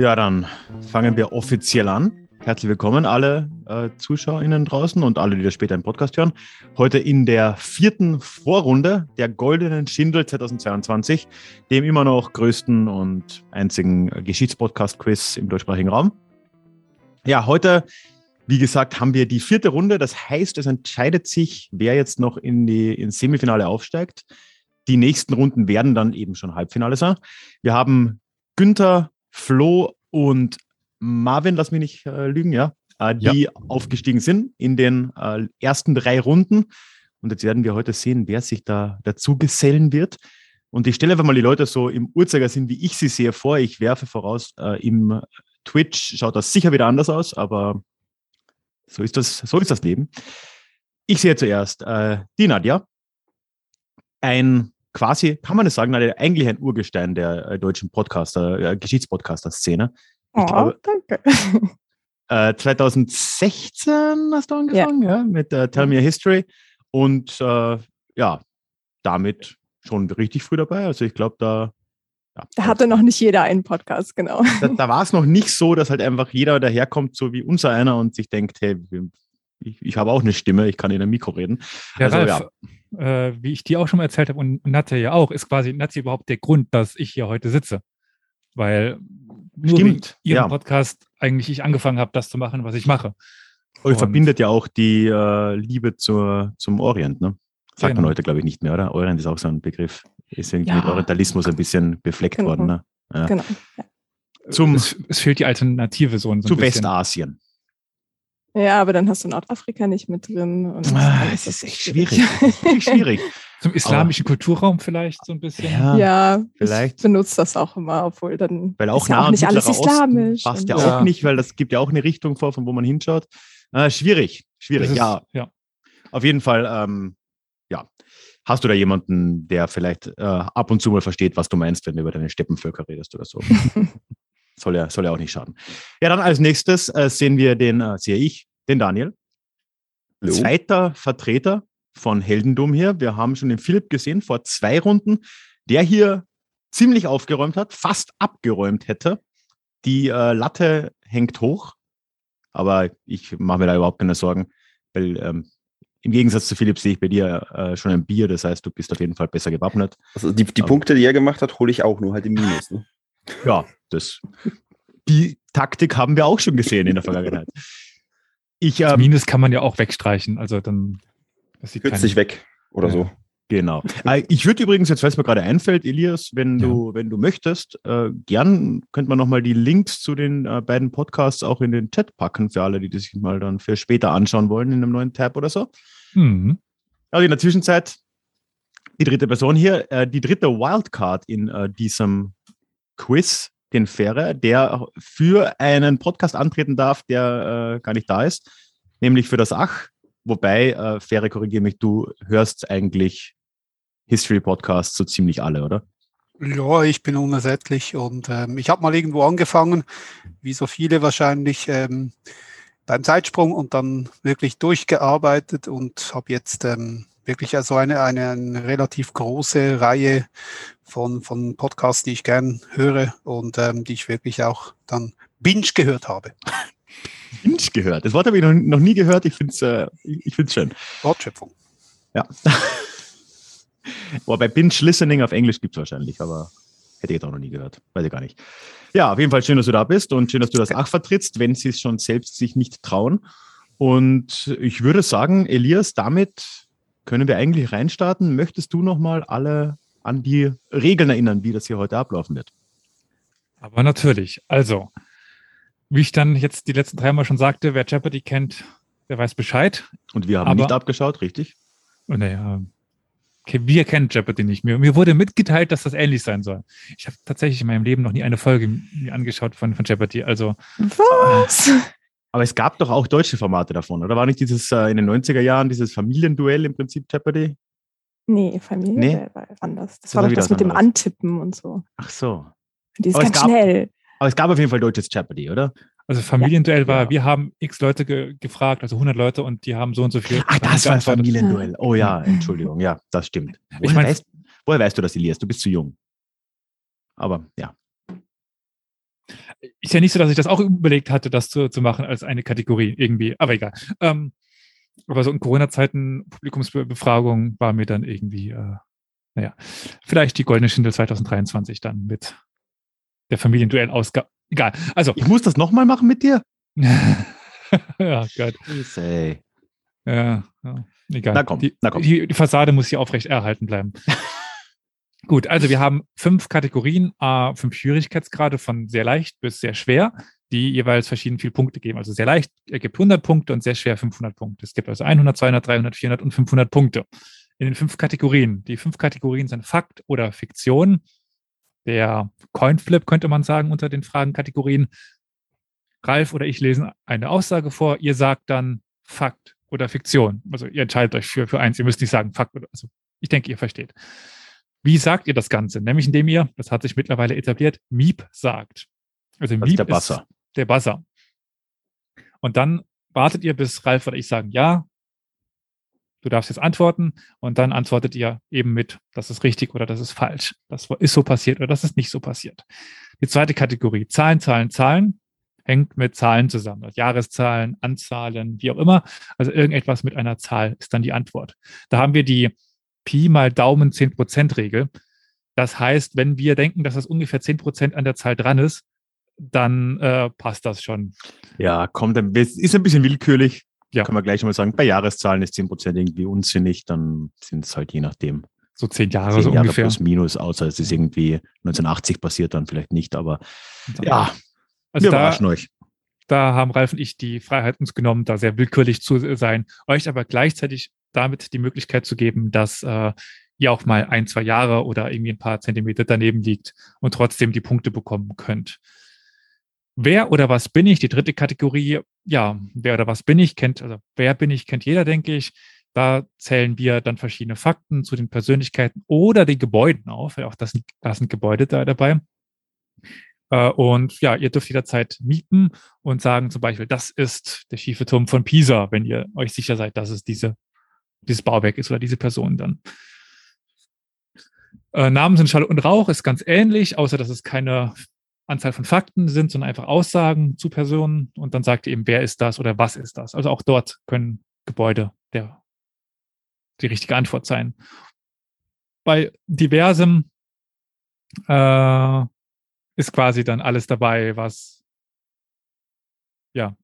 Ja, dann fangen wir offiziell an. Herzlich willkommen alle äh, ZuschauerInnen draußen und alle, die das später im Podcast hören. Heute in der vierten Vorrunde der Goldenen Schindel 2022, dem immer noch größten und einzigen Geschichtspodcast-Quiz im deutschsprachigen Raum. Ja, heute, wie gesagt, haben wir die vierte Runde. Das heißt, es entscheidet sich, wer jetzt noch in die ins Semifinale aufsteigt. Die nächsten Runden werden dann eben schon Halbfinale sein. Wir haben Günther, Flo und Marvin, lass mich nicht äh, lügen, ja, äh, die ja. aufgestiegen sind in den äh, ersten drei Runden. Und jetzt werden wir heute sehen, wer sich da dazu gesellen wird. Und ich stelle einfach mal die Leute so im Uhrzeigersinn, wie ich sie sehe, vor. Ich werfe voraus, äh, im Twitch schaut das sicher wieder anders aus, aber so ist das, so ist das Leben. Ich sehe zuerst äh, die Nadja, ein quasi, kann man das sagen, eigentlich ein Urgestein der äh, deutschen Podcaster, äh, Geschichtspodcaster-Szene. Oh, glaube, danke. Äh, 2016 hast du angefangen, ja, ja mit äh, Tell Me a History. Und äh, ja, damit schon richtig früh dabei. Also ich glaube, da. Ja, da hatte noch nicht jeder einen Podcast, genau. Da, da war es noch nicht so, dass halt einfach jeder daherkommt, so wie unser einer, und sich denkt, hey, ich, ich habe auch eine Stimme, ich kann in ein Mikro reden. Ja, also, Ralf, ja. Äh, wie ich dir auch schon mal erzählt habe und Natja ja auch, ist quasi Natja überhaupt der Grund, dass ich hier heute sitze. Weil nur Stimmt, ihren ja. Podcast eigentlich ich angefangen habe, das zu machen, was ich mache. Euch verbindet ja auch die äh, Liebe zur, zum Orient, ne? Sagt genau. man heute, glaube ich, nicht mehr, oder? Orient ist auch so ein Begriff. Ist irgendwie ja. mit Orientalismus ein bisschen befleckt genau. worden. Ne? Ja. Genau. Zum, es, es, fehlt die Alternative so, so Zu Westasien. Ja, aber dann hast du Nordafrika nicht mit drin. Und ah, es ist echt schwierig. schwierig. schwierig. Zum islamischen aber, Kulturraum vielleicht so ein bisschen. Ja, ja vielleicht. Ich benutze das auch immer, obwohl dann weil auch, ist ja auch nicht alles islamisch. Osten passt ja, ja, auch nicht, weil das gibt ja auch eine Richtung vor, von wo man hinschaut. Äh, schwierig, schwierig, ist, ja. ja. Auf jeden Fall, ähm, ja. Hast du da jemanden, der vielleicht äh, ab und zu mal versteht, was du meinst, wenn du über deine Steppenvölker redest oder so? soll ja, soll ja auch nicht schaden. Ja, dann als nächstes äh, sehen wir den, äh, sehe ich, den Daniel. Hallo. Zweiter Vertreter von Heldendum hier. Wir haben schon den Philipp gesehen vor zwei Runden, der hier ziemlich aufgeräumt hat, fast abgeräumt hätte. Die äh, Latte hängt hoch, aber ich mache mir da überhaupt keine Sorgen, weil ähm, im Gegensatz zu Philipp sehe ich bei dir äh, schon ein Bier, das heißt, du bist auf jeden Fall besser gewappnet. Also die, die Punkte, die er gemacht hat, hole ich auch nur halt im Minus. Ne? Ja, das, die Taktik haben wir auch schon gesehen in der Vergangenheit. Ich, ähm, Minus kann man ja auch wegstreichen, also dann sieht sich weg oder ja. so. Genau. Äh, ich würde übrigens, jetzt weil es mir gerade einfällt, Elias, wenn du, ja. wenn du möchtest, äh, gern könnte man nochmal die Links zu den äh, beiden Podcasts auch in den Chat packen für alle, die das sich mal dann für später anschauen wollen in einem neuen Tab oder so. Mhm. Also in der Zwischenzeit die dritte Person hier, äh, die dritte Wildcard in äh, diesem Quiz, den Ferre, der für einen Podcast antreten darf, der äh, gar nicht da ist, nämlich für das Ach. Wobei, äh, Fähre, korrigiere mich, du hörst eigentlich History-Podcasts so ziemlich alle, oder? Ja, ich bin unersättlich und ähm, ich habe mal irgendwo angefangen, wie so viele wahrscheinlich ähm, beim Zeitsprung und dann wirklich durchgearbeitet und habe jetzt ähm, wirklich also eine, eine, eine relativ große Reihe von, von Podcasts, die ich gern höre und ähm, die ich wirklich auch dann binge gehört habe. Binge gehört. Das Wort habe ich noch, noch nie gehört. Ich finde es äh, ich find's schön. Wortschöpfung. Ja. Boah, bei Binge Listening auf Englisch gibt es wahrscheinlich, aber hätte ich jetzt auch noch nie gehört. Weiß ich gar nicht. Ja, auf jeden Fall schön, dass du da bist und schön, dass du das Ach vertrittst, wenn sie es schon selbst sich nicht trauen. Und ich würde sagen, Elias, damit können wir eigentlich reinstarten. Möchtest du nochmal alle an die Regeln erinnern, wie das hier heute ablaufen wird? Aber natürlich. Also, wie ich dann jetzt die letzten drei Mal schon sagte, wer Jeopardy kennt, der weiß Bescheid. Und wir haben Aber, nicht abgeschaut, richtig? Oh, naja, okay, wir kennen Jeopardy nicht. Mir, mir wurde mitgeteilt, dass das ähnlich sein soll. Ich habe tatsächlich in meinem Leben noch nie eine Folge mir angeschaut von, von Jeopardy. Also. Was? Aber es gab doch auch deutsche Formate davon, oder war nicht dieses äh, in den 90er Jahren dieses Familienduell im Prinzip Jeopardy? Nee, Familienduell nee? war anders. Das, das war doch das mit anderes. dem Antippen und so. Ach so. Die ist Aber ganz schnell. Aber es gab auf jeden Fall deutsches Jeopardy, oder? Also Familienduell ja. war, wir haben x Leute ge gefragt, also 100 Leute und die haben so und so viel. Ach, das war ein Familienduell. Oh ja, Entschuldigung, ja, das stimmt. Woher, ich mein, weißt, woher weißt du das, Elias? Du bist zu jung. Aber ja. Ist ja nicht so, dass ich das auch überlegt hatte, das zu, zu machen als eine Kategorie irgendwie, aber egal. Ähm, aber so in Corona-Zeiten, Publikumsbefragung war mir dann irgendwie, äh, naja, vielleicht die Goldene Schindel 2023 dann mit der Familienduell-Ausgabe. Egal. Also. Ich muss das nochmal machen mit dir? ja, Gott. Ja, ja, egal. Na komm, die, na komm. Die, die Fassade muss hier aufrecht erhalten bleiben. Gut, also wir haben fünf Kategorien, äh, fünf Schwierigkeitsgrade von sehr leicht bis sehr schwer, die jeweils verschieden viele Punkte geben. Also sehr leicht ergibt 100 Punkte und sehr schwer 500 Punkte. Es gibt also 100, 200, 300, 400 und 500 Punkte in den fünf Kategorien. Die fünf Kategorien sind Fakt oder Fiktion. Der Coinflip könnte man sagen unter den Fragenkategorien. Ralf oder ich lesen eine Aussage vor. Ihr sagt dann Fakt oder Fiktion. Also ihr entscheidet euch für, für eins. Ihr müsst nicht sagen Fakt oder, also ich denke, ihr versteht. Wie sagt ihr das Ganze? Nämlich indem ihr, das hat sich mittlerweile etabliert, Miep sagt. Also das Miep ist der Buzzer. Ist der Buzzer. Und dann wartet ihr, bis Ralf oder ich sagen, ja, du darfst jetzt antworten und dann antwortet ihr eben mit, das ist richtig oder das ist falsch. Das ist so passiert oder das ist nicht so passiert. Die zweite Kategorie, Zahlen, Zahlen, Zahlen, hängt mit Zahlen zusammen. Also Jahreszahlen, Anzahlen, wie auch immer. Also irgendetwas mit einer Zahl ist dann die Antwort. Da haben wir die Pi mal Daumen 10% Regel. Das heißt, wenn wir denken, dass das ungefähr 10% an der Zahl dran ist, dann äh, passt das schon. Ja, kommt, ist ein bisschen willkürlich. Ja. Können wir gleich mal sagen, bei Jahreszahlen ist 10% irgendwie unsinnig, dann sind es halt je nachdem. So zehn Jahre, zehn so Jahre ungefähr. plus minus, außer es ist irgendwie 1980 passiert, dann vielleicht nicht, aber ja, also wir da, überraschen euch. Da haben Ralf und ich die Freiheit uns genommen, da sehr willkürlich zu sein, euch aber gleichzeitig damit die Möglichkeit zu geben, dass äh, ihr auch mal ein, zwei Jahre oder irgendwie ein paar Zentimeter daneben liegt und trotzdem die Punkte bekommen könnt. Wer oder was bin ich? Die dritte Kategorie, ja, wer oder was bin ich, kennt, also wer bin ich, kennt jeder, denke ich. Da zählen wir dann verschiedene Fakten zu den Persönlichkeiten oder den Gebäuden auf. Auch das, da sind Gebäude da dabei. Äh, und ja, ihr dürft jederzeit mieten und sagen zum Beispiel, das ist der schiefe Turm von Pisa, wenn ihr euch sicher seid, dass es diese, dieses Bauwerk ist oder diese Person dann. Äh, Namen sind Schall und Rauch, ist ganz ähnlich, außer dass es keine Anzahl von Fakten sind, sondern einfach Aussagen zu Personen und dann sagt ihr eben, wer ist das oder was ist das. Also auch dort können Gebäude der, die richtige Antwort sein. Bei diversem äh, ist quasi dann alles dabei, was ja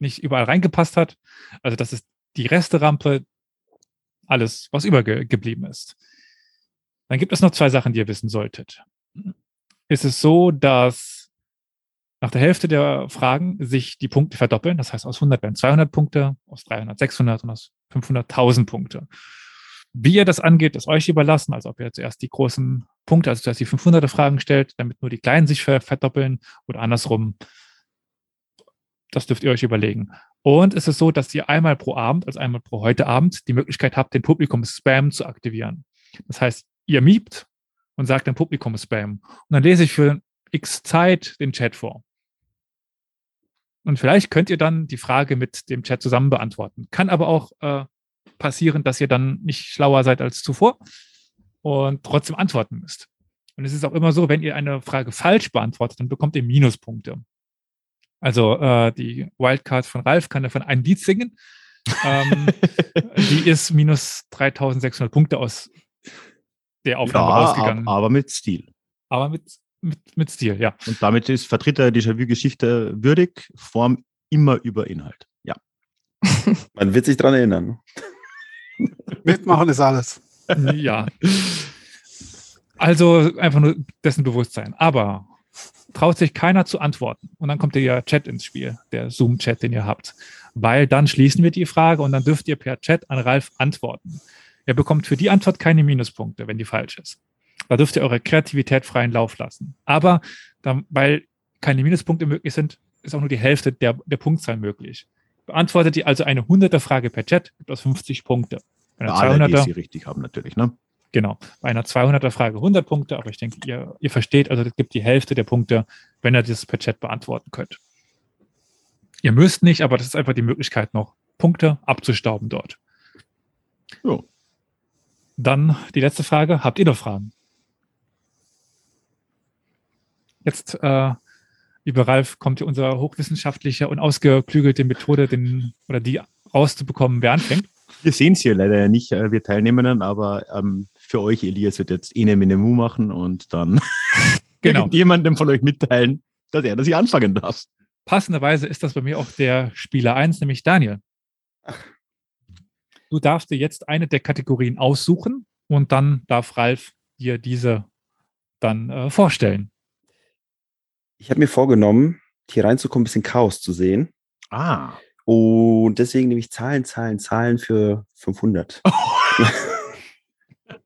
nicht überall reingepasst hat. Also das ist die Resterampe, alles, was übergeblieben ist. Dann gibt es noch zwei Sachen, die ihr wissen solltet ist es so, dass nach der Hälfte der Fragen sich die Punkte verdoppeln. Das heißt, aus 100 werden 200 Punkte, aus 300 600 und aus 500 1000 Punkte. Wie ihr das angeht, ist euch überlassen. Also ob ihr zuerst die großen Punkte, also zuerst die 500er Fragen stellt, damit nur die kleinen sich verdoppeln oder andersrum. Das dürft ihr euch überlegen. Und es ist so, dass ihr einmal pro Abend, also einmal pro heute Abend, die Möglichkeit habt, den Publikum-Spam zu aktivieren. Das heißt, ihr miebt und sagt dann Publikum Spam. Und dann lese ich für x Zeit den Chat vor. Und vielleicht könnt ihr dann die Frage mit dem Chat zusammen beantworten. Kann aber auch äh, passieren, dass ihr dann nicht schlauer seid als zuvor und trotzdem antworten müsst. Und es ist auch immer so, wenn ihr eine Frage falsch beantwortet, dann bekommt ihr Minuspunkte. Also äh, die Wildcard von Ralf kann davon ein Lied singen. ähm, die ist minus 3600 Punkte aus der Aufnahme ja, rausgegangen. Aber mit Stil. Aber mit, mit, mit Stil, ja. Und damit ist vertritt er Déjà-vu-Geschichte würdig, Form immer über Inhalt. Ja. Man wird sich dran erinnern. Mitmachen ist alles. Ja. Also einfach nur dessen Bewusstsein. Aber traut sich keiner zu antworten. Und dann kommt der Chat ins Spiel, der Zoom-Chat, den ihr habt. Weil dann schließen wir die Frage und dann dürft ihr per Chat an Ralf antworten. Ihr bekommt für die Antwort keine Minuspunkte, wenn die falsch ist. Da dürft ihr eure Kreativität freien Lauf lassen. Aber dann, weil keine Minuspunkte möglich sind, ist auch nur die Hälfte der, der Punktzahl möglich. Beantwortet ihr also eine 100er Frage per Chat, gibt es 50 Punkte. Bei einer Alle, 200er, die sie richtig haben natürlich, ne? Genau. Bei einer 200er Frage 100 Punkte, aber ich denke, ihr, ihr versteht, also es gibt die Hälfte der Punkte, wenn ihr das per Chat beantworten könnt. Ihr müsst nicht, aber das ist einfach die Möglichkeit noch, Punkte abzustauben dort. Jo. Dann die letzte Frage. Habt ihr noch Fragen? Jetzt äh, Lieber Ralf, kommt hier unsere hochwissenschaftliche und ausgeklügelte Methode, den oder die rauszubekommen, wer anfängt? Wir sehen es hier leider ja nicht, äh, wir Teilnehmenden, aber ähm, für euch, Elias, wird jetzt Ene Minemu machen und dann genau. jemandem von euch mitteilen, dass er das hier anfangen darf. Passenderweise ist das bei mir auch der Spieler 1, nämlich Daniel. Du darfst dir jetzt eine der Kategorien aussuchen und dann darf Ralf dir diese dann äh, vorstellen. Ich habe mir vorgenommen, hier reinzukommen, ein bisschen Chaos zu sehen. Ah. Und deswegen nehme ich Zahlen, Zahlen, Zahlen für 500.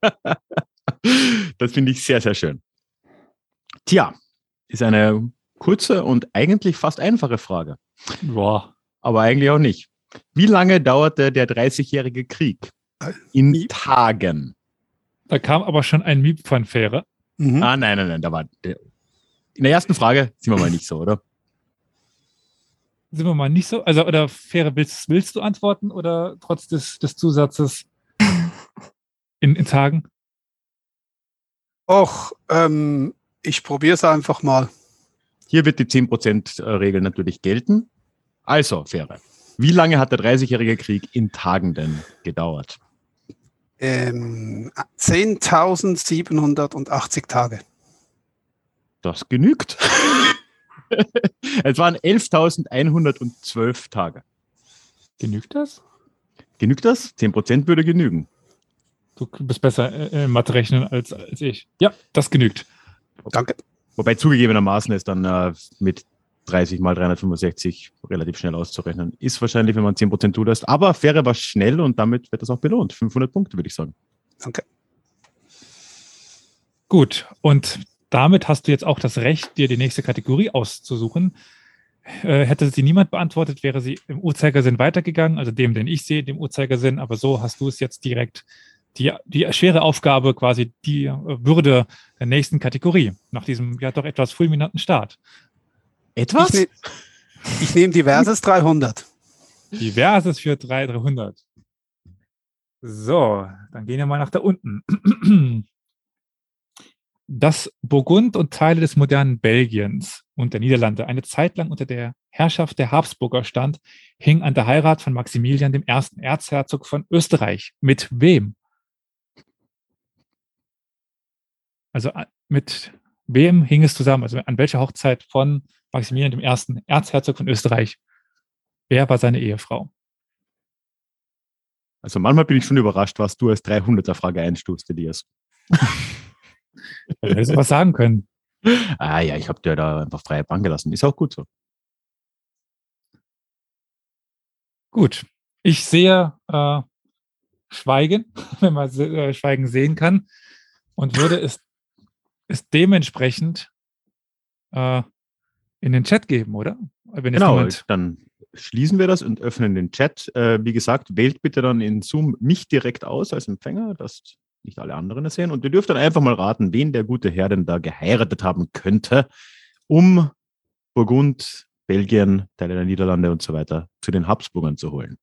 das finde ich sehr, sehr schön. Tja, ist eine kurze und eigentlich fast einfache Frage. Boah. Aber eigentlich auch nicht. Wie lange dauerte der 30-jährige Krieg? In Miep. Tagen. Da kam aber schon ein Miep von Fähre. Mhm. Ah, nein, nein, nein, da war der. In der ersten Frage sind wir mal nicht so, oder? Sind wir mal nicht so? Also, oder Fähre, willst, willst du antworten oder trotz des, des Zusatzes in, in Tagen? Och, ähm, ich probiere es einfach mal. Hier wird die 10%-Regel natürlich gelten. Also, Fähre. Wie lange hat der 30-jährige Krieg in Tagen denn gedauert? Ähm, 10.780 Tage. Das genügt. es waren 11.112 Tage. Genügt das? Genügt das? 10% würde genügen. Du bist besser äh, Mathe rechnen als, als ich. Ja, das genügt. Danke. Wobei zugegebenermaßen ist dann äh, mit 30 mal 365 relativ schnell auszurechnen. Ist wahrscheinlich, wenn man 10% zulässt. Aber Fähre war schnell und damit wird das auch belohnt. 500 Punkte, würde ich sagen. Danke. Gut. Und damit hast du jetzt auch das Recht, dir die nächste Kategorie auszusuchen. Äh, hätte sie niemand beantwortet, wäre sie im Uhrzeigersinn weitergegangen, also dem, den ich sehe, dem Uhrzeigersinn. Aber so hast du es jetzt direkt die, die schwere Aufgabe, quasi die Würde der nächsten Kategorie, nach diesem ja doch etwas fulminanten Start. Etwas? Ich, ne, ich nehme diverses 300. Diverses für 300. So, dann gehen wir mal nach da unten. Dass Burgund und Teile des modernen Belgiens und der Niederlande eine Zeit lang unter der Herrschaft der Habsburger stand, hing an der Heirat von Maximilian I., Erzherzog von Österreich. Mit wem? Also mit wem hing es zusammen? Also an welcher Hochzeit von Maximilian I., Erzherzog von Österreich? Wer war seine Ehefrau? Also manchmal bin ich schon überrascht, was du als 300er-Frage einstufst, Elias. Hättest du was sagen können. Ah ja, ich habe dir da einfach freie Bahn gelassen. Ist auch gut so. Gut. Ich sehe äh, Schweigen, wenn man äh, Schweigen sehen kann, und würde es es dementsprechend äh, in den Chat geben, oder? genau, dann schließen wir das und öffnen den Chat. Äh, wie gesagt, wählt bitte dann in Zoom mich direkt aus als Empfänger, dass nicht alle anderen es sehen. Und ihr dürft dann einfach mal raten, wen der gute Herr denn da geheiratet haben könnte, um Burgund, Belgien, Teile der Niederlande und so weiter zu den Habsburgern zu holen.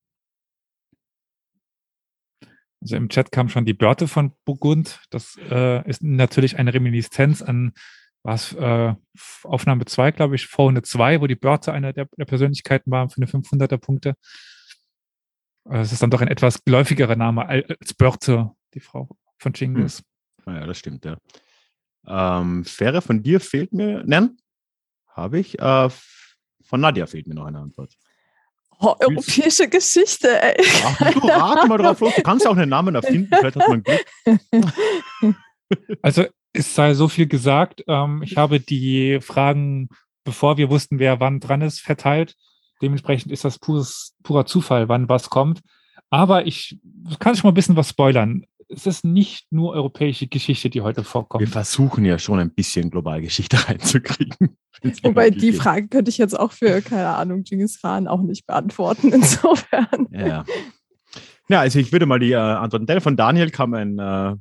Also im Chat kam schon die Börte von Burgund. Das äh, ist natürlich eine Reminiszenz an was äh, Aufnahme 2, glaube ich, vorne 2, wo die Börte einer der, der Persönlichkeiten war für eine 500er Punkte. Äh, es ist dann doch ein etwas geläufigerer Name als Börte, die Frau von Chingis. Hm. Ja, das stimmt, ja. Ähm, Fähre von dir fehlt mir, nein, habe ich. Äh, von Nadja fehlt mir noch eine Antwort. Oh, europäische Geschichte, ey. Ach, du rate mal drauf los. Du kannst ja auch einen Namen erfinden. Vielleicht hat man Glück. Also, es sei so viel gesagt. Ähm, ich habe die Fragen, bevor wir wussten, wer wann dran ist, verteilt. Dementsprechend ist das pures, purer Zufall, wann was kommt. Aber ich kann schon mal ein bisschen was spoilern es ist nicht nur europäische Geschichte, die heute vorkommt. Wir versuchen ja schon ein bisschen Globalgeschichte reinzukriegen. Wobei die geht. Frage könnte ich jetzt auch für, keine Ahnung, Genghis Khan auch nicht beantworten, insofern. Ja, ja also ich würde mal die äh, antworten. Von Daniel kam ein äh,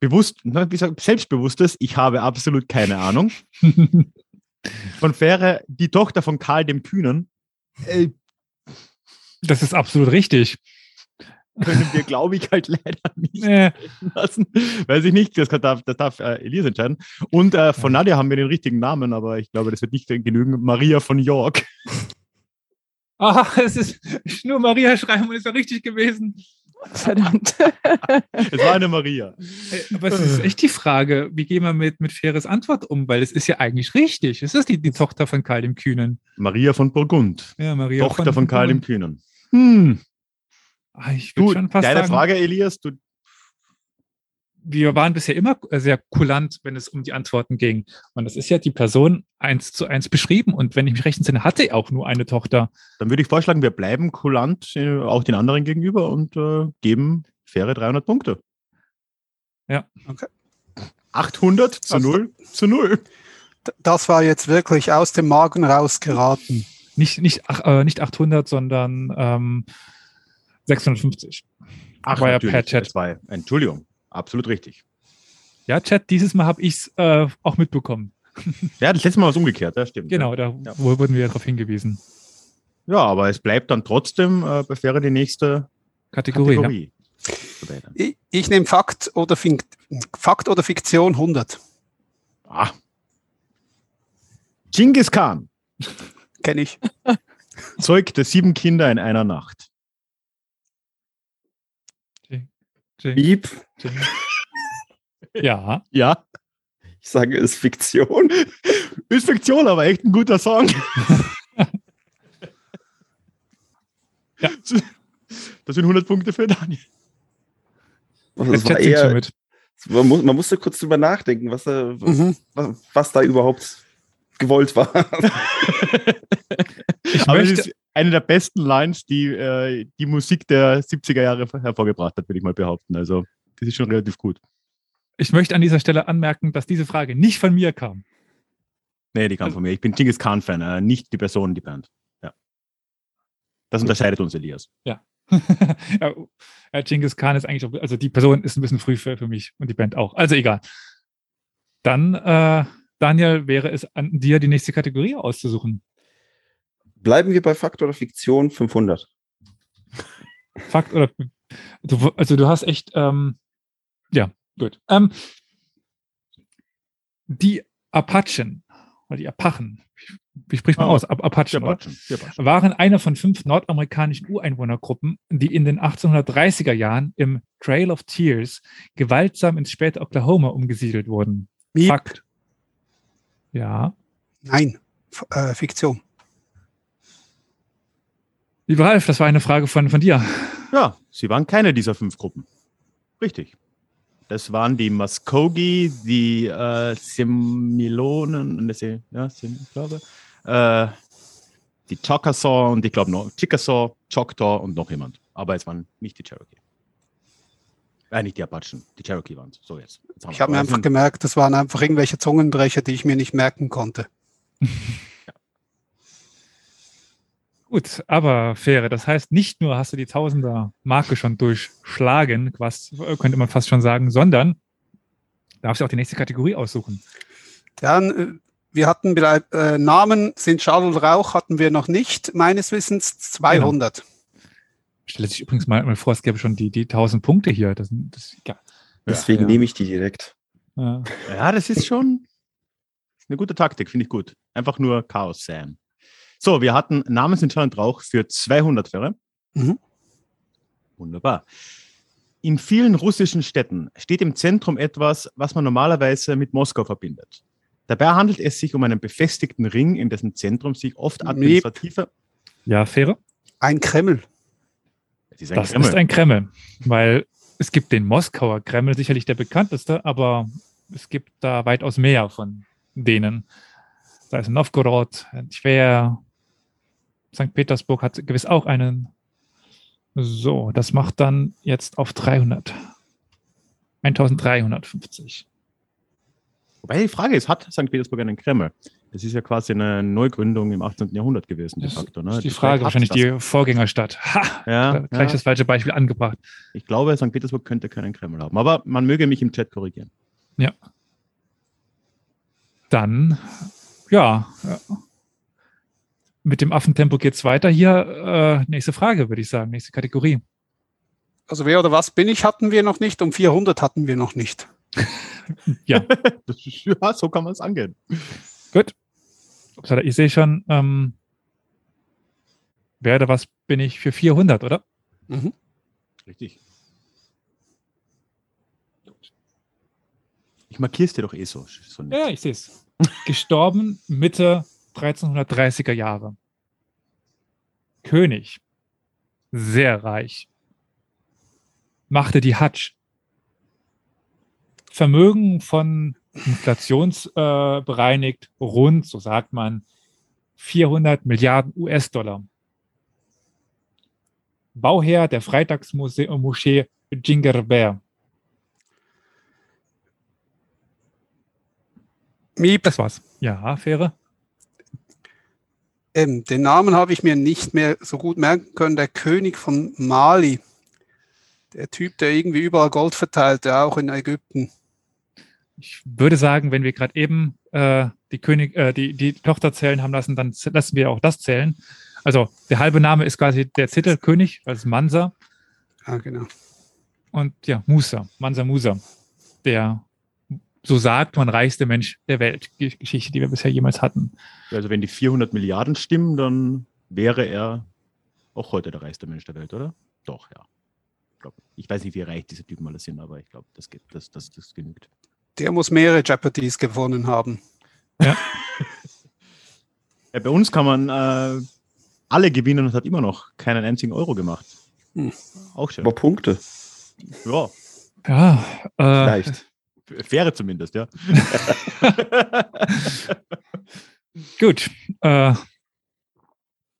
bewusst, wie gesagt, selbstbewusstes, ich habe absolut keine Ahnung. von Fähre, die Tochter von Karl dem Kühnen. Äh, das ist absolut richtig. Können wir, glaube ich, halt leider nicht nee. lassen. Weiß ich nicht, das, darf, das darf äh, Elias entscheiden. Und äh, von Nadja haben wir den richtigen Namen, aber ich glaube, das wird nicht genügen. Maria von York. Ah, es ist nur Maria schreiben und ist ja richtig gewesen. Verdammt. es war eine Maria. Aber es ist echt die Frage, wie gehen wir mit, mit faires Antwort um? Weil es ist ja eigentlich richtig. Es ist die, die Tochter von Karl dem Kühnen. Maria von Burgund. Ja, Maria Tochter von, von Karl dem Kühnen. Hm. Ah, ich du, schon fast deine sagen, Frage, Elias, du, wir waren bisher immer sehr kulant, wenn es um die Antworten ging. Und das ist ja die Person eins zu eins beschrieben. Und wenn ich mich recht entsinne, hatte er auch nur eine Tochter. Dann würde ich vorschlagen, wir bleiben kulant äh, auch den anderen gegenüber und äh, geben faire 300 Punkte. Ja. Okay. 800 zu also, 0 zu 0. Das war jetzt wirklich aus dem Magen rausgeraten. Nicht, nicht, ach, äh, nicht 800, sondern ähm, 650. Ach, war ja per Chat. War, Entschuldigung absolut richtig. Ja, Chat, dieses Mal habe ich es äh, auch mitbekommen. Ja, das letzte Mal war es umgekehrt, das stimmt. Genau, da ja. wurden wir darauf hingewiesen. Ja, aber es bleibt dann trotzdem, äh, bevor die nächste Kategorie. Kategorie. Ja. Ich, ich nehme Fakt oder, Fakt oder Fiktion 100. Ah. Genghis Khan. Kenne ich. Zeugte sieben Kinder in einer Nacht. Piep. Ja. Ja. Ich sage, es ist Fiktion. Ist Fiktion, aber echt ein guter Song. ja. Das sind 100 Punkte für Daniel. Das war eher. Man, muss, man musste kurz drüber nachdenken, was, mhm. was, was da überhaupt gewollt war. ich möchte, eine der besten Lines, die äh, die Musik der 70er Jahre hervorgebracht hat, würde ich mal behaupten. Also, das ist schon relativ gut. Ich möchte an dieser Stelle anmerken, dass diese Frage nicht von mir kam. Nee, die kam also, von mir. Ich bin Genghis Khan-Fan, äh, nicht die Person, die Band. Ja. Das unterscheidet uns, Elias. Ja. ja, Genghis Khan ist eigentlich auch, also die Person ist ein bisschen früh für, für mich und die Band auch. Also egal. Dann, äh, Daniel, wäre es an dir, die nächste Kategorie auszusuchen. Bleiben wir bei Fakt oder Fiktion 500. Fakt oder du, also du hast echt ähm, ja gut. Ähm, die Apachen oder die Apachen, wie spricht man oh, aus? Apachen, Apachen, Apachen, waren eine von fünf nordamerikanischen Ureinwohnergruppen, die in den 1830er Jahren im Trail of Tears gewaltsam ins späte Oklahoma umgesiedelt wurden. Miep. Fakt. Ja. Nein, F äh, Fiktion. Lieber Ralf, das war eine Frage von, von dir. Ja, sie waren keine dieser fünf Gruppen. Richtig. Das waren die Muskogee, die äh, Semilonen, ja, ich glaube, äh, die Chockasaw und ich glaube noch Chickasaw, Choctaw und noch jemand. Aber es waren nicht die Cherokee. Äh, nicht die Apachen, die Cherokee waren es. So jetzt. jetzt ich habe mir einfach gemerkt, das waren einfach irgendwelche Zungenbrecher, die ich mir nicht merken konnte. Gut, aber faire. Das heißt, nicht nur hast du die Tausender-Marke schon durchschlagen, was könnte man fast schon sagen, sondern darfst du auch die nächste Kategorie aussuchen. Dann, äh, wir hatten äh, Namen sind Schall und Rauch hatten wir noch nicht, meines Wissens 200. Genau. Stelle sich übrigens mal, mal vor, es gäbe schon die, die 1000 Punkte hier. Das, das, ja. Deswegen ja. nehme ich die direkt. Ja. ja, das ist schon eine gute Taktik, finde ich gut. Einfach nur Chaos Sam. So, wir hatten Namensentscheidend Rauch für 200 Fälle. Mhm. Wunderbar. In vielen russischen Städten steht im Zentrum etwas, was man normalerweise mit Moskau verbindet. Dabei handelt es sich um einen befestigten Ring, in dessen Zentrum sich oft administrative. Ja, Fähre? Ein Kreml. Das, ist ein, das Kreml. ist ein Kreml, weil es gibt den Moskauer Kreml, sicherlich der bekannteste, aber es gibt da weitaus mehr von denen. Da ist Novgorod, Tver, St. Petersburg hat gewiss auch einen. So, das macht dann jetzt auf 300. 1350. Wobei die Frage ist, hat St. Petersburg einen Kreml? Das ist ja quasi eine Neugründung im 18. Jahrhundert gewesen, de facto. Ne? Ist die Frage, wahrscheinlich die Vorgängerstadt. Ha! Ja, gleich ja. das falsche Beispiel angebracht. Ich glaube, St. Petersburg könnte keinen Kreml haben. Aber man möge mich im Chat korrigieren. Ja. Dann, ja, ja mit dem Affentempo geht es weiter. Hier, äh, nächste Frage, würde ich sagen, nächste Kategorie. Also wer oder was bin ich, hatten wir noch nicht. Um 400 hatten wir noch nicht. ja. ja, so kann man es angehen. Gut. Ich sehe schon, ähm, wer oder was bin ich für 400, oder? Mhm. Richtig. Ich markiere es dir doch eh so. so ja, ich sehe es. Gestorben Mitte 1330er Jahre. König. Sehr reich. Machte die Hatsch. Vermögen von inflationsbereinigt äh, rund, so sagt man, 400 Milliarden US-Dollar. Bauherr der Freitagsmoschee Jingerber. Miep. Das war's. Ja, Fähre. Ähm, den Namen habe ich mir nicht mehr so gut merken können. Der König von Mali. Der Typ, der irgendwie überall Gold verteilt, der auch in Ägypten. Ich würde sagen, wenn wir gerade eben äh, die, König, äh, die, die Tochter zählen haben lassen, dann lassen wir auch das zählen. Also der halbe Name ist quasi der Titel König, also Mansa. Ah, genau. Und ja, Musa, Mansa Musa, der so sagt man, reichste Mensch der Welt. Geschichte, die wir bisher jemals hatten. Also wenn die 400 Milliarden stimmen, dann wäre er auch heute der reichste Mensch der Welt, oder? Doch, ja. Ich, glaub, ich weiß nicht, wie reich diese Typen alle sind, aber ich glaube, das, das, das, das genügt. Der muss mehrere Jeopardies gewonnen haben. Ja. ja bei uns kann man äh, alle gewinnen und hat immer noch keinen einzigen Euro gemacht. Hm. Auch schön. Aber Punkte. Ja. Ja, äh, Vielleicht. Fähre zumindest, ja. Gut. Äh,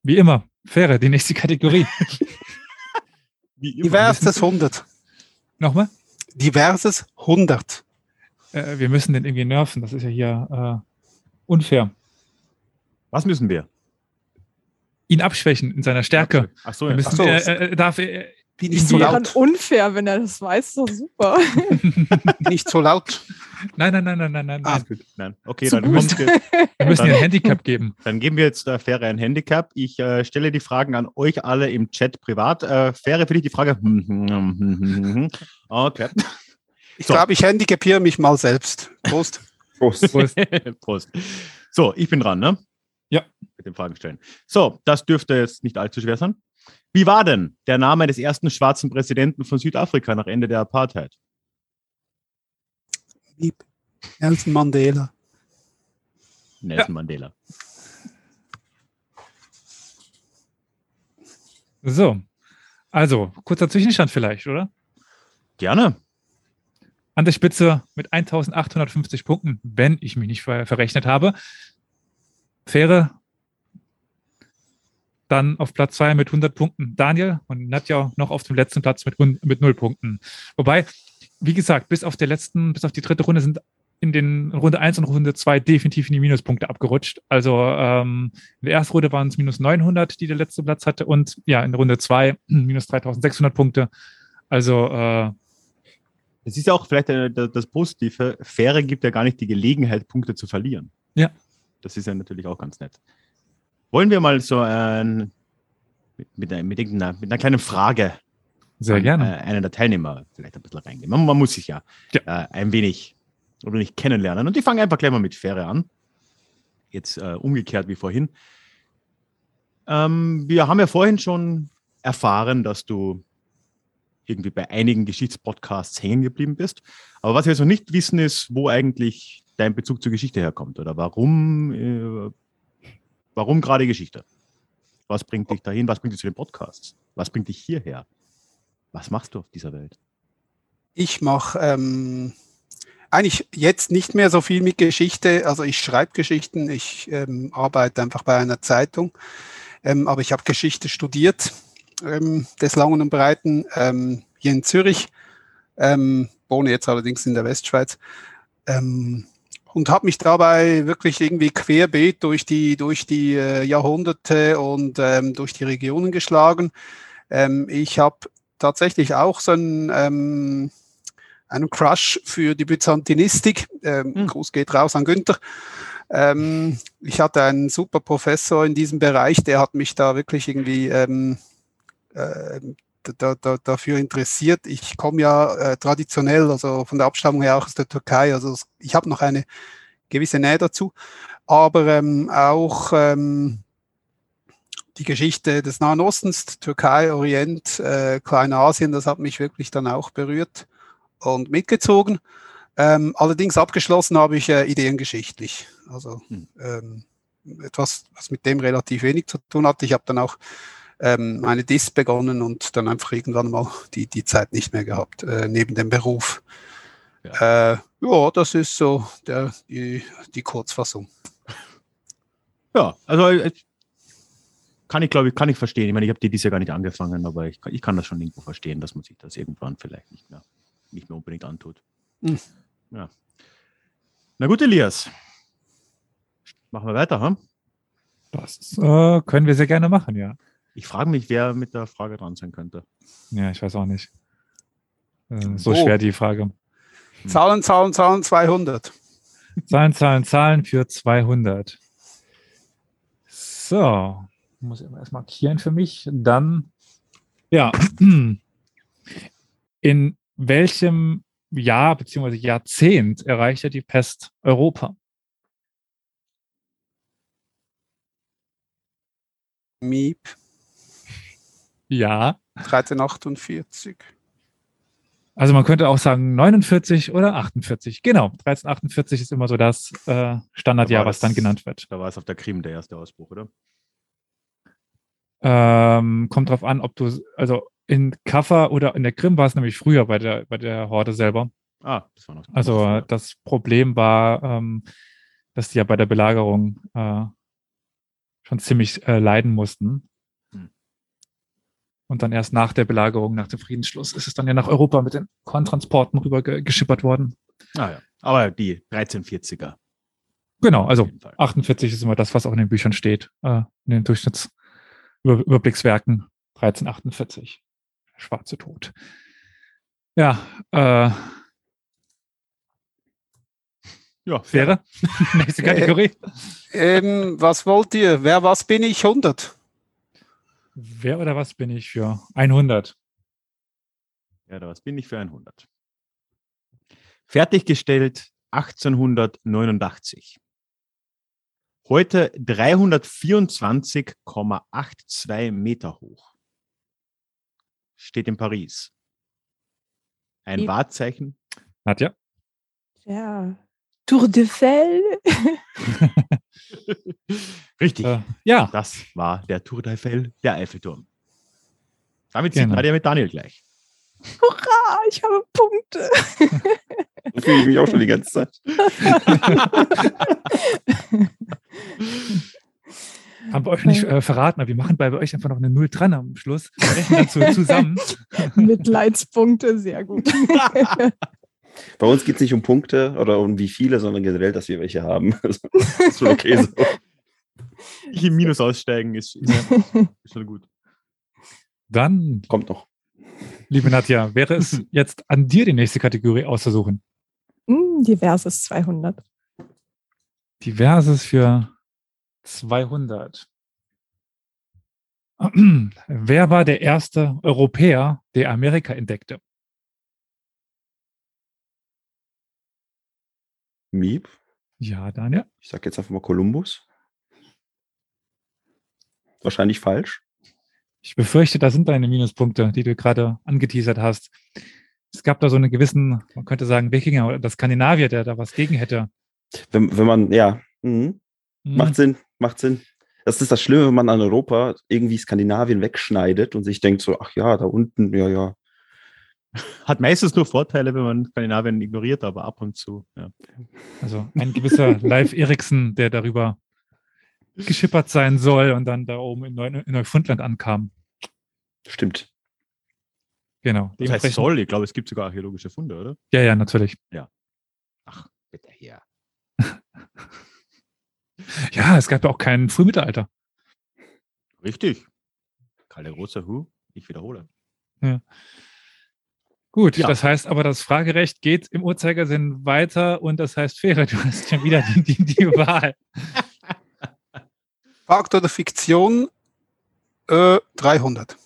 wie immer, Fähre, die nächste Kategorie. Diverses 100. Nochmal? Diverses 100. Äh, wir müssen den irgendwie nerven. Das ist ja hier äh, unfair. Was müssen wir? Ihn abschwächen in seiner Stärke. Ach so, ja. Müssen, Ach so. Äh, wie nicht so laut. unfair, wenn er das weiß, ist doch super. nicht so laut. Nein, nein, nein, nein, nein, nein. Ah, gut. nein. Okay, dann müssen wir, wir müssen ihr ein Handicap geben. Dann geben wir jetzt äh, Fähre ein Handicap. Ich äh, stelle die Fragen an euch alle im Chat privat. Äh, Fähre für dich die Frage. okay. Ich so. glaube, ich handicapiere mich mal selbst. Prost. Prost. Prost. Prost. So, ich bin dran, ne? Ja. Mit den Fragen stellen. So, das dürfte jetzt nicht allzu schwer sein. Wie war denn der Name des ersten schwarzen Präsidenten von Südafrika nach Ende der Apartheid? Lieb. Nelson Mandela. Nelson ja. Mandela. So, also kurzer Zwischenstand vielleicht, oder? Gerne. An der Spitze mit 1850 Punkten, wenn ich mich nicht ver verrechnet habe. Fähre dann auf Platz zwei mit 100 Punkten Daniel und Nadja noch auf dem letzten Platz mit, mit 0 Punkten. Wobei, wie gesagt, bis auf der letzten, bis auf die dritte Runde sind in den Runde 1 und Runde 2 definitiv in die Minuspunkte abgerutscht. Also ähm, in der ersten Runde waren es minus 900, die der letzte Platz hatte und ja, in Runde 2 minus 3600 Punkte. Also äh, es ist ja auch vielleicht das Positive, Fähre gibt ja gar nicht die Gelegenheit, Punkte zu verlieren. Ja. Das ist ja natürlich auch ganz nett. Wollen wir mal so ein, mit, mit, einer, mit, mit einer kleinen Frage Sehr an, gerne. Äh, einen der Teilnehmer vielleicht ein bisschen reingehen. Man, man muss sich ja, ja. Äh, ein wenig oder nicht kennenlernen. Und ich fange einfach gleich mal mit Fähre an. Jetzt äh, umgekehrt wie vorhin. Ähm, wir haben ja vorhin schon erfahren, dass du irgendwie bei einigen Geschichtspodcasts hängen geblieben bist. Aber was wir so nicht wissen, ist, wo eigentlich dein Bezug zur Geschichte herkommt oder warum äh, Warum gerade Geschichte? Was bringt dich dahin? Was bringt dich zu den Podcasts? Was bringt dich hierher? Was machst du auf dieser Welt? Ich mache ähm, eigentlich jetzt nicht mehr so viel mit Geschichte. Also ich schreibe Geschichten, ich ähm, arbeite einfach bei einer Zeitung, ähm, aber ich habe Geschichte studiert ähm, des Langen und Breiten ähm, hier in Zürich, ähm, wohne jetzt allerdings in der Westschweiz. Ähm, und habe mich dabei wirklich irgendwie querbeet durch die, durch die äh, Jahrhunderte und ähm, durch die Regionen geschlagen. Ähm, ich habe tatsächlich auch so einen, ähm, einen Crush für die Byzantinistik. Ähm, mhm. Gruß geht raus an Günther. Ähm, ich hatte einen super Professor in diesem Bereich, der hat mich da wirklich irgendwie ähm, äh, da, da, dafür interessiert. Ich komme ja äh, traditionell, also von der Abstammung her auch aus der Türkei. Also ich habe noch eine gewisse Nähe dazu. Aber ähm, auch ähm, die Geschichte des Nahen Ostens, Türkei, Orient, äh, Kleinasien, das hat mich wirklich dann auch berührt und mitgezogen. Ähm, allerdings abgeschlossen habe ich äh, ideengeschichtlich. Also hm. ähm, etwas, was mit dem relativ wenig zu tun hatte. Ich habe dann auch ähm, eine DIS begonnen und dann einfach irgendwann mal die, die Zeit nicht mehr gehabt, äh, neben dem Beruf. Ja. Äh, ja, das ist so der, die, die Kurzfassung. Ja, also äh, kann ich, glaube ich, kann ich verstehen. Ich meine, ich habe die dies Jahr gar nicht angefangen, aber ich, ich kann das schon irgendwo verstehen, dass man sich das irgendwann vielleicht nicht mehr, nicht mehr unbedingt antut. Mhm. Ja. Na gut, Elias. Machen wir weiter, hm? Das äh, können wir sehr gerne machen, ja. Ich frage mich, wer mit der Frage dran sein könnte. Ja, ich weiß auch nicht. Äh, so oh. schwer die Frage. Hm. Zahlen, Zahlen, Zahlen, 200. Zahlen, Zahlen, Zahlen für 200. So, muss ich erst markieren für mich. Dann, ja, in welchem Jahr bzw. Jahrzehnt erreichte die Pest Europa? Miep. Ja. 1348. Also man könnte auch sagen 49 oder 48. Genau, 1348 ist immer so das äh, Standardjahr, da was dann genannt wird. Da war es auf der Krim der erste Ausbruch, oder? Ähm, kommt drauf an, ob du, also in Kaffa oder in der Krim war es nämlich früher bei der, bei der Horde selber. Ah, das war noch. Also das Problem war, ähm, dass die ja bei der Belagerung äh, schon ziemlich äh, leiden mussten. Und dann erst nach der Belagerung, nach dem Friedensschluss, ist es dann ja nach Europa mit den Korntransporten rüber ge geschippert worden. Ah ja, aber die 1340er. Genau, also 48 ist immer das, was auch in den Büchern steht, äh, in den Durchschnittsüberblickswerken. 1348, schwarze Tod. Ja, äh, ja, Fähre. Nächste Kategorie. Äh, ähm, was wollt ihr? Wer, was bin ich? 100. Wer oder was bin ich für 100? Wer oder was bin ich für 100? Fertiggestellt 1889. Heute 324,82 Meter hoch. Steht in Paris. Ein Wie? Wahrzeichen. Nadja? Ja, Tour de Eiffel. Richtig. Äh, ja. Das war der Tour de Eiffel, der Eiffelturm. Damit genau. sieht man ja mit Daniel gleich. Hurra, ich habe Punkte. so fühle ich mich auch schon die ganze Zeit. Haben wir euch nicht äh, verraten, aber wir machen bei euch einfach noch eine Null dran am Schluss. Wir rechnen dazu zusammen. Mitleidspunkte, sehr gut. Bei uns geht es nicht um Punkte oder um wie viele, sondern generell, dass wir welche haben. das ist schon okay so. Ich im Minus aussteigen ist, ist schon gut. Dann kommt noch. Liebe Nadja, wäre es jetzt an dir, die nächste Kategorie auszusuchen? Hm, diverses 200. Diverses für 200. Wer war der erste Europäer, der Amerika entdeckte? Miep. Ja, Daniel. Ich sage jetzt einfach mal Kolumbus. Wahrscheinlich falsch. Ich befürchte, da sind deine Minuspunkte, die du gerade angeteasert hast. Es gab da so einen gewissen, man könnte sagen, Wikinger oder Skandinavier, der da was gegen hätte. Wenn, wenn man, ja, mhm. Mhm. macht Sinn, macht Sinn. Das ist das Schlimme, wenn man an Europa irgendwie Skandinavien wegschneidet und sich denkt so, ach ja, da unten, ja, ja, hat meistens nur Vorteile, wenn man Skandinavien ignoriert, aber ab und zu. Ja. Also ein gewisser Live Eriksen, der darüber geschippert sein soll und dann da oben in, Neu in Neufundland ankam. Stimmt. Genau. Das heißt soll, ich glaube, es gibt sogar archäologische Funde, oder? Ja, ja, natürlich. Ja. Ach, bitte her. ja, es gab ja auch kein Frühmittelalter. Richtig. Kalle Großer Hu, ich wiederhole. Ja. Gut, ja. das heißt aber, das Fragerecht geht im Uhrzeigersinn weiter und das heißt, Fähre, du hast schon wieder die, die, die Wahl. Fakt oder Fiktion? Äh, 300.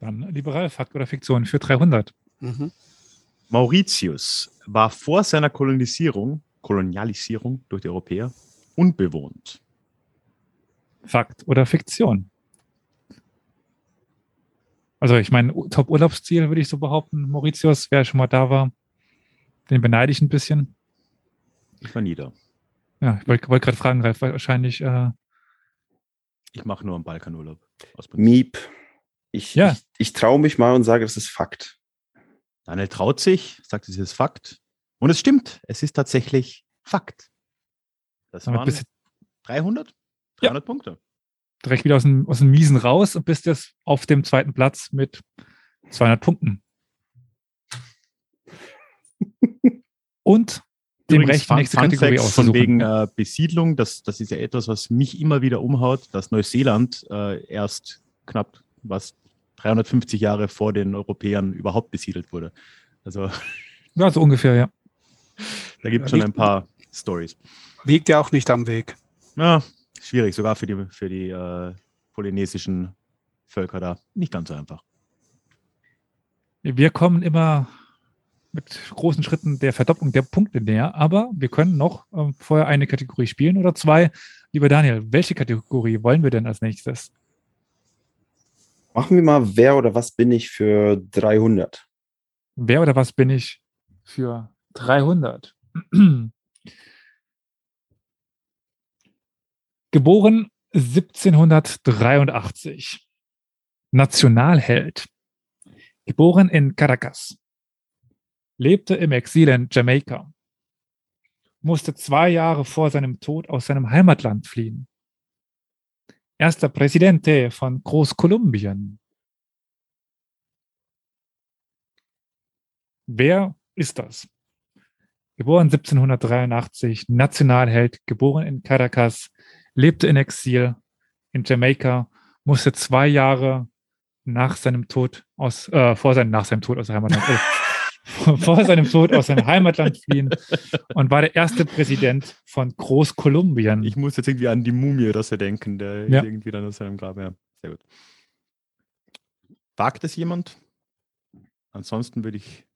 Dann liberal, Fakt oder Fiktion für 300. Mhm. Mauritius war vor seiner Kolonisierung, Kolonialisierung durch die Europäer unbewohnt. Fakt oder Fiktion? Also ich meine, Top-Urlaubsziel würde ich so behaupten, Mauritius, wer schon mal da war, den beneide ich ein bisschen. Ich war nie da. Ja, ich wollte wollt gerade fragen, Ralf, wahrscheinlich. Äh, ich mache nur einen Balkanurlaub. Miep. Ich, ja. ich, ich traue mich mal und sage, das ist Fakt. Daniel traut sich, sagt, es ist Fakt. Und es stimmt, es ist tatsächlich Fakt. Das waren 300? 300 ja. Punkte. Direkt wieder aus dem, aus dem Miesen raus und bist jetzt auf dem zweiten Platz mit 200 Punkten. und dem Recht die nächste Kategorie Von wegen äh, Besiedlung, das, das ist ja etwas, was mich immer wieder umhaut, dass Neuseeland äh, erst knapp was 350 Jahre vor den Europäern überhaupt besiedelt wurde. Also ja, so ungefähr, ja. Da gibt es schon ein paar Stories. Liegt ja auch nicht am Weg. Ja, schwierig, sogar für die, für die äh, polynesischen Völker da. Nicht ganz so einfach. Wir kommen immer mit großen Schritten der Verdopplung der Punkte näher, aber wir können noch äh, vorher eine Kategorie spielen oder zwei. Lieber Daniel, welche Kategorie wollen wir denn als nächstes? Machen wir mal, wer oder was bin ich für 300? Wer oder was bin ich für 300? Geboren 1783. Nationalheld. Geboren in Caracas. Lebte im Exil in Jamaika. Musste zwei Jahre vor seinem Tod aus seinem Heimatland fliehen erster Präsidente von Großkolumbien. Wer ist das? Geboren 1783, Nationalheld, geboren in Caracas, lebte in Exil in Jamaika, musste zwei Jahre nach seinem Tod aus, äh, vor seinem, nach seinem Tod aus Heimatland, äh, vor seinem Tod aus seinem Heimatland fliehen und war der erste Präsident von Großkolumbien. Ich muss jetzt irgendwie an die Mumie oder so denken, der ja. irgendwie dann aus seinem Grab. Ja, sehr gut. Wagt es jemand? Ansonsten würde ich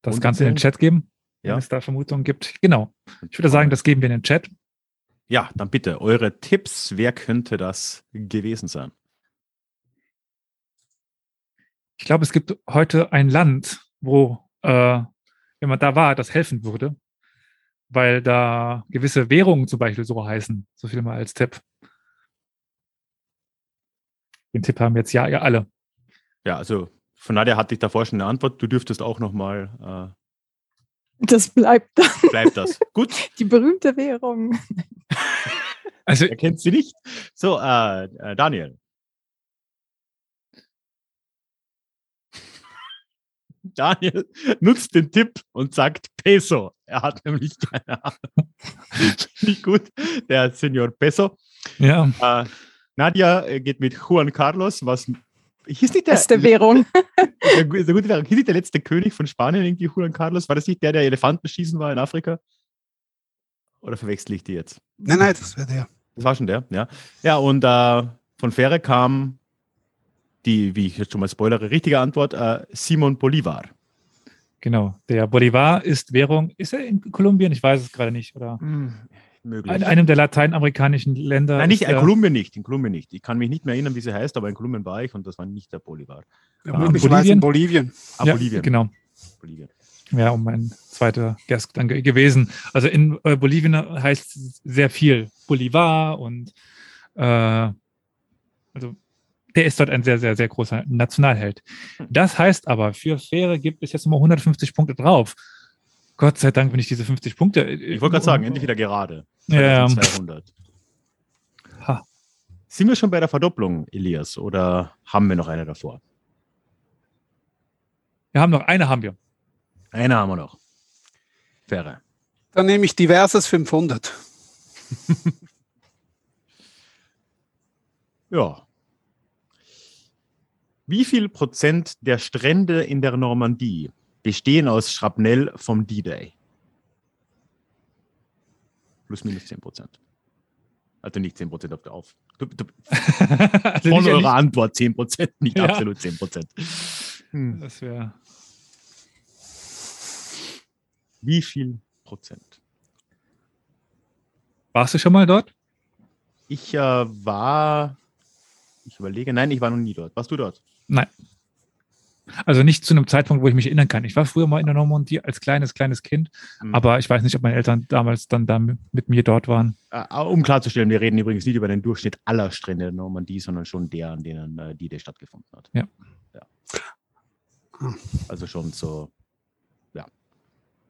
das Ganze in den Chat geben, ja. wenn es da Vermutungen gibt. Genau. Ich würde sagen, das geben wir in den Chat. Ja, dann bitte eure Tipps. Wer könnte das gewesen sein? Ich glaube, es gibt heute ein Land, wo, äh, wenn man da war, das helfen würde, weil da gewisse Währungen zum Beispiel so heißen. So viel mal als Tipp. Den Tipp haben jetzt ja, ja alle. Ja, also von Nadja hatte ich davor schon eine Antwort. Du dürftest auch nochmal. Das bleibt dann. Bleibt das. Gut. Die berühmte Währung. Also, er kennt sie nicht. So, äh, äh Daniel. Daniel nutzt den Tipp und sagt Peso. Er hat nämlich keine Ahnung. Nicht gut, der Senor Peso. Ja. Äh, Nadja äh, geht mit Juan Carlos, was hieß nicht der beste Währung. der, der gute Währung. Hieß nicht der letzte König von Spanien irgendwie Juan Carlos? War das nicht der, der Elefanten schießen war in Afrika? Oder verwechsel ich die jetzt? Nein, nein, das war der. Das war schon der, ja. Ja, und äh, von Fähre kam die, wie ich jetzt schon mal spoilere, richtige Antwort, äh, Simon Bolivar. Genau, der Bolivar ist Währung, ist er in Kolumbien? Ich weiß es gerade nicht, oder? Hm, möglich. In einem der lateinamerikanischen Länder. Nein, nicht, in Kolumbien nicht, in Kolumbien nicht. Ich kann mich nicht mehr erinnern, wie sie heißt, aber in Kolumbien war ich und das war nicht der Bolivar. Ja, ah, Bolivien? Bolivien. Ah, ja, Bolivien. Genau. Bolivien. Ja, um mein zweiter Gerstgedanke gewesen. Also in äh, Bolivien heißt sehr viel Bolivar und äh, also der ist dort ein sehr, sehr, sehr großer Nationalheld. Hm. Das heißt aber, für Fähre gibt es jetzt nochmal 150 Punkte drauf. Gott sei Dank, wenn ich diese 50 Punkte. Ich wollte gerade sagen, endlich wieder gerade. Ja. 200. Ha. Sind wir schon bei der Verdopplung, Elias, oder haben wir noch eine davor? Wir haben noch eine, haben wir. Eine haben wir noch. Fähre. Dann nehme ich diverses 500. ja, wie viel Prozent der Strände in der Normandie bestehen aus Schrapnell vom D-Day? Plus minus 10 Prozent. Also nicht 10% auf der Auf. Du, du, also von eurer nicht. Antwort 10%, nicht ja. absolut 10%. Hm. Das wäre. Wie viel Prozent? Warst du schon mal dort? Ich äh, war, ich überlege, nein, ich war noch nie dort. Warst du dort? Nein. Also nicht zu einem Zeitpunkt, wo ich mich erinnern kann. Ich war früher mal in der Normandie als kleines, kleines Kind, mhm. aber ich weiß nicht, ob meine Eltern damals dann da mit mir dort waren. Äh, um klarzustellen, wir reden übrigens nicht über den Durchschnitt aller Strände der Normandie, sondern schon der, an denen äh, die, die stattgefunden hat. Ja. ja. Also schon so, ja.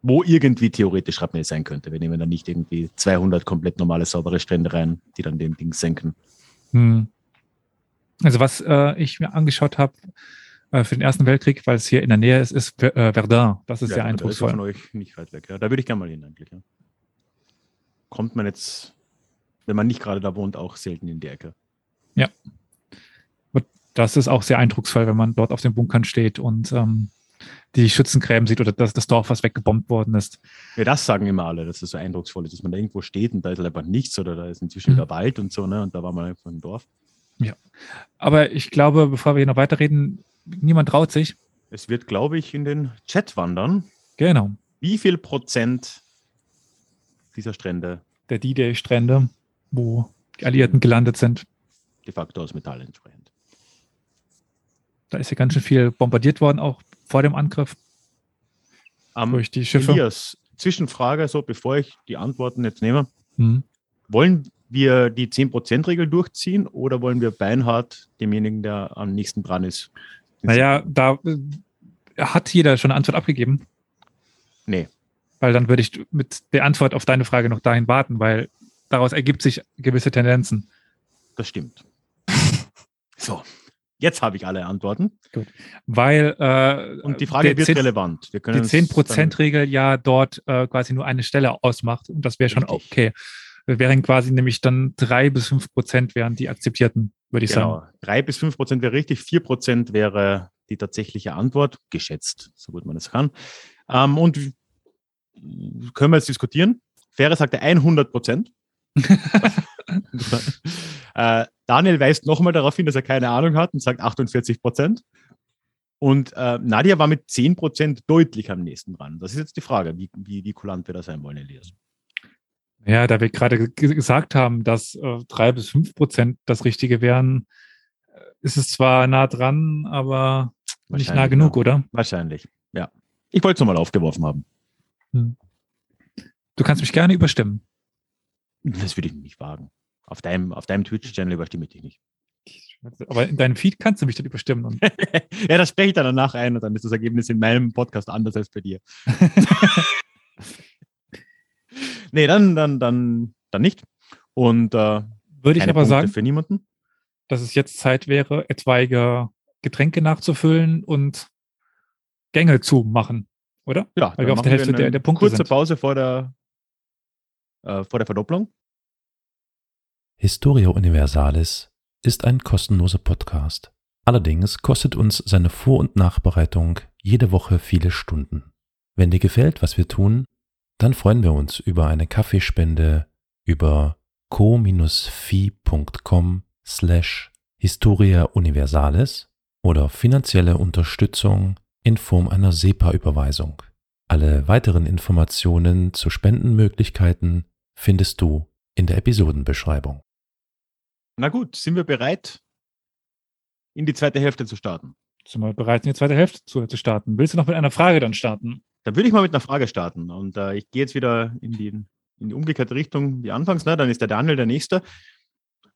Wo irgendwie theoretisch Schrapnell sein könnte. Wir nehmen dann nicht irgendwie 200 komplett normale, saubere Strände rein, die dann den Ding senken. Hm. Also was äh, ich mir angeschaut habe, äh, für den Ersten Weltkrieg, weil es hier in der Nähe ist, ist äh, Verdun. Das ist ja, sehr eindrucksvoll. Das ist von euch nicht weit weg. Ja. Da würde ich gerne mal hin eigentlich. Ja. Kommt man jetzt, wenn man nicht gerade da wohnt, auch selten in die Ecke. Ja. Das ist auch sehr eindrucksvoll, wenn man dort auf den Bunkern steht und ähm, die Schützengräben sieht oder das, das Dorf, was weggebombt worden ist. Ja, das sagen immer alle, dass es so eindrucksvoll ist, dass man da irgendwo steht und da ist einfach nichts oder da ist inzwischen mhm. wieder Wald und so, ne? Und da war man einfach im Dorf. Ja. Aber ich glaube, bevor wir hier noch weiterreden, niemand traut sich. Es wird, glaube ich, in den Chat wandern. Genau. Wie viel Prozent dieser Strände? Der D-Day-Strände, wo die Alliierten gelandet sind. De facto aus Metall entsprechend. Da ist ja ganz schön viel bombardiert worden, auch vor dem Angriff. Um, durch die Schiffe. Elias, Zwischenfrage, so bevor ich die Antworten jetzt nehme. Mhm. Wollen wir die 10%-Regel durchziehen oder wollen wir beinhart demjenigen, der am nächsten dran ist, naja, da äh, hat jeder schon eine Antwort abgegeben. Nee. Weil dann würde ich mit der Antwort auf deine Frage noch dahin warten, weil daraus ergibt sich gewisse Tendenzen. Das stimmt. so, jetzt habe ich alle Antworten. Gut. Weil äh, und die Frage wird 10, relevant. Wir können die 10%-Regel ja dort äh, quasi nur eine Stelle ausmacht und das wäre schon okay. Wären quasi nämlich dann drei bis fünf Prozent wären die akzeptierten würde ich genau. sagen. Drei bis fünf Prozent wäre richtig, vier Prozent wäre die tatsächliche Antwort, geschätzt, so gut man es kann. Ähm, und können wir jetzt diskutieren? Fähre sagte 100 Prozent. äh, Daniel weist nochmal darauf hin, dass er keine Ahnung hat und sagt 48 Prozent. Und äh, Nadia war mit 10 Prozent deutlich am nächsten dran. Das ist jetzt die Frage, wie, wie, wie kulant wir da sein wollen, Elias. Ja, da wir gerade gesagt haben, dass äh, drei bis fünf Prozent das Richtige wären, äh, ist es zwar nah dran, aber nicht nah genug, ja. oder? Wahrscheinlich, ja. Ich wollte es nochmal aufgeworfen haben. Hm. Du kannst mich gerne überstimmen. Das würde ich nicht wagen. Auf deinem, auf deinem Twitch-Channel überstimme ich dich nicht. Aber in deinem Feed kannst du mich dann überstimmen. ja, das spreche ich dann danach ein und dann ist das Ergebnis in meinem Podcast anders als bei dir. Nee, dann, dann, dann, dann nicht. Und äh, würde ich aber Punkte sagen, für niemanden. dass es jetzt Zeit wäre, etwaige Getränke nachzufüllen und Gänge zu machen, oder? Ja, weil wir auf der Hälfte der, der Punkte kurze sind. Pause vor der, äh, vor der Verdopplung. Historia Universalis ist ein kostenloser Podcast. Allerdings kostet uns seine Vor- und Nachbereitung jede Woche viele Stunden. Wenn dir gefällt, was wir tun, dann freuen wir uns über eine Kaffeespende über co-fi.com slash Historia Universalis oder finanzielle Unterstützung in Form einer SEPA-Überweisung. Alle weiteren Informationen zu Spendenmöglichkeiten findest du in der Episodenbeschreibung. Na gut, sind wir bereit, in die zweite Hälfte zu starten? Sind wir bereit, in die zweite Hälfte zu, zu starten? Willst du noch mit einer Frage dann starten? Da würde ich mal mit einer Frage starten. Und äh, ich gehe jetzt wieder in die, in die umgekehrte Richtung wie anfangs. Ne? Dann ist der Daniel der Nächste.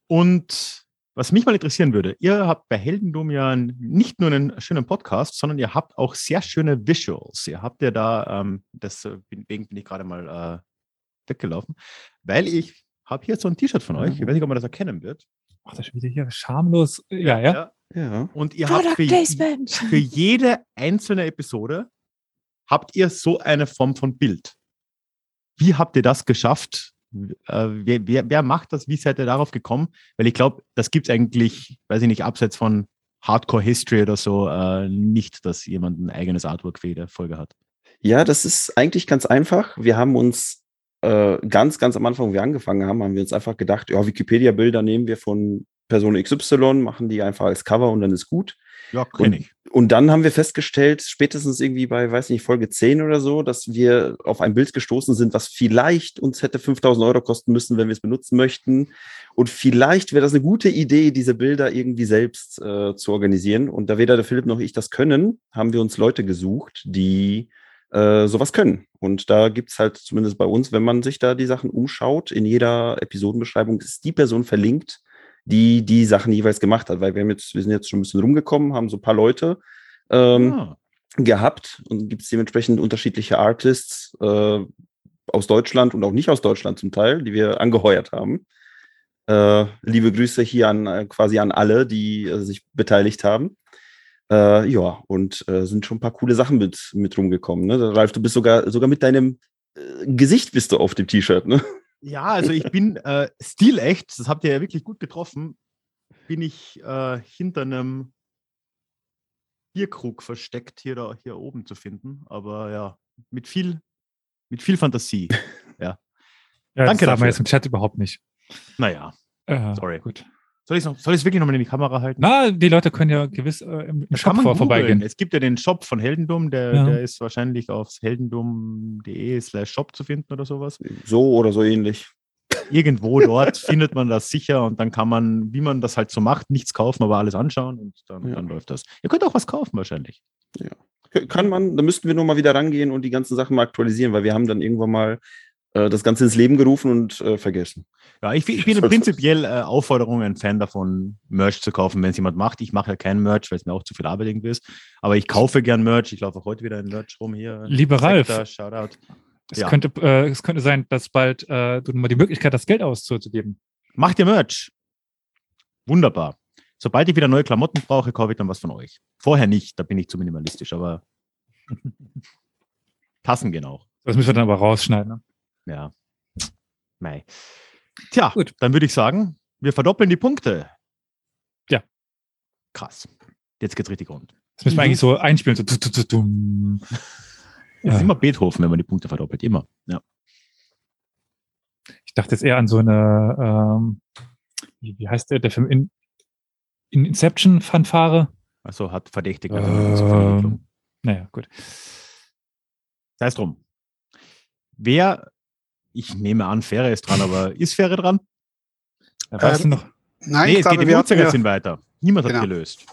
Und was mich mal interessieren würde, ihr habt bei Heldendum ja nicht nur einen schönen Podcast, sondern ihr habt auch sehr schöne Visuals. Ihr habt ja da, ähm, deswegen bin ich gerade mal äh, weggelaufen, weil ich habe hier so ein T-Shirt von euch. Ich weiß nicht, ob man das erkennen wird. Ach, das ist wieder hier schamlos. Ja, ja. ja. ja. Und ihr Product habt für, für jede einzelne Episode habt ihr so eine Form von Bild? Wie habt ihr das geschafft? Äh, wer, wer, wer, macht das? Wie seid ihr darauf gekommen? Weil ich glaube, das gibt es eigentlich, weiß ich nicht, abseits von Hardcore History oder so, äh, nicht, dass jemand ein eigenes Artwork für jede Folge hat. Ja, das ist eigentlich ganz einfach. Wir haben uns äh, ganz, ganz am Anfang, wo wir angefangen haben, haben wir uns einfach gedacht, ja, Wikipedia-Bilder nehmen wir von Person XY, machen die einfach als Cover und dann ist gut. Ja, kenne ich. Und dann haben wir festgestellt, spätestens irgendwie bei, weiß nicht, Folge 10 oder so, dass wir auf ein Bild gestoßen sind, was vielleicht uns hätte 5000 Euro kosten müssen, wenn wir es benutzen möchten. Und vielleicht wäre das eine gute Idee, diese Bilder irgendwie selbst äh, zu organisieren. Und da weder der Philipp noch ich das können, haben wir uns Leute gesucht, die äh, sowas können. Und da gibt es halt zumindest bei uns, wenn man sich da die Sachen umschaut, in jeder Episodenbeschreibung ist die Person verlinkt, die die Sachen jeweils gemacht hat, weil wir, haben jetzt, wir sind jetzt schon ein bisschen rumgekommen, haben so ein paar Leute ähm, ah. gehabt und gibt es dementsprechend unterschiedliche Artists äh, aus Deutschland und auch nicht aus Deutschland zum Teil, die wir angeheuert haben. Äh, liebe Grüße hier an äh, quasi an alle, die äh, sich beteiligt haben. Äh, ja, und äh, sind schon ein paar coole Sachen mit, mit rumgekommen. Ne? Ralf, du bist sogar, sogar mit deinem Gesicht bist du auf dem T-Shirt, ne? Ja, also ich bin äh, stilecht, das habt ihr ja wirklich gut getroffen, bin ich äh, hinter einem Bierkrug versteckt, hier, da, hier oben zu finden. Aber ja, mit viel, mit viel Fantasie. Ja. ja Danke das dafür. wir jetzt im Chat überhaupt nicht. Naja, äh, sorry. Gut. Soll ich es wirklich nochmal in die Kamera halten? Na, die Leute können ja gewiss äh, im das Shop vor, vorbeigehen. Es gibt ja den Shop von Heldendum, der, ja. der ist wahrscheinlich auf heldendum.de slash shop zu finden oder sowas. So oder so ähnlich. Irgendwo dort findet man das sicher und dann kann man, wie man das halt so macht, nichts kaufen, aber alles anschauen und dann, ja. dann läuft das. Ihr könnt auch was kaufen wahrscheinlich. Ja. Kann man, da müssten wir nur mal wieder rangehen und die ganzen Sachen mal aktualisieren, weil wir haben dann irgendwann mal das Ganze ins Leben gerufen und äh, vergessen. Ja, ich, ich bin prinzipiell äh, Aufforderung ein Fan davon, Merch zu kaufen, wenn es jemand macht. Ich mache ja kein Merch, weil es mir auch zu viel Arbeit irgendwie ist. Aber ich kaufe gern Merch. Ich laufe auch heute wieder in Merch rum hier. Lieber Ralf. Shoutout. Es, ja. könnte, äh, es könnte sein, dass bald äh, du mal die Möglichkeit hast, Geld auszugeben. Macht ihr Merch? Wunderbar. Sobald ich wieder neue Klamotten brauche, kaufe ich dann was von euch. Vorher nicht, da bin ich zu minimalistisch, aber Tassen gehen auch. Das müssen wir dann aber rausschneiden. Ne? Ja. Mei. Tja, Gut. dann würde ich sagen, wir verdoppeln die Punkte. Ja. Krass. Jetzt geht's richtig rund. Das müssen wir eigentlich so einspielen. So, ja. ist immer Beethoven, wenn man die Punkte verdoppelt. Immer. Ja. Ich dachte jetzt eher an so eine, ähm, wie, heißt der, der Film in, in Inception-Fanfare? Achso, hat verdächtig. Ähm, naja, gut. Sei es drum. Wer ich nehme an, Fähre ist dran, aber ist Fähre dran? Ja, weißt ähm, du noch? Nein, nee, es glaube, geht, die Uhrzeigersinn sind weiter. Niemand genau. hat gelöst.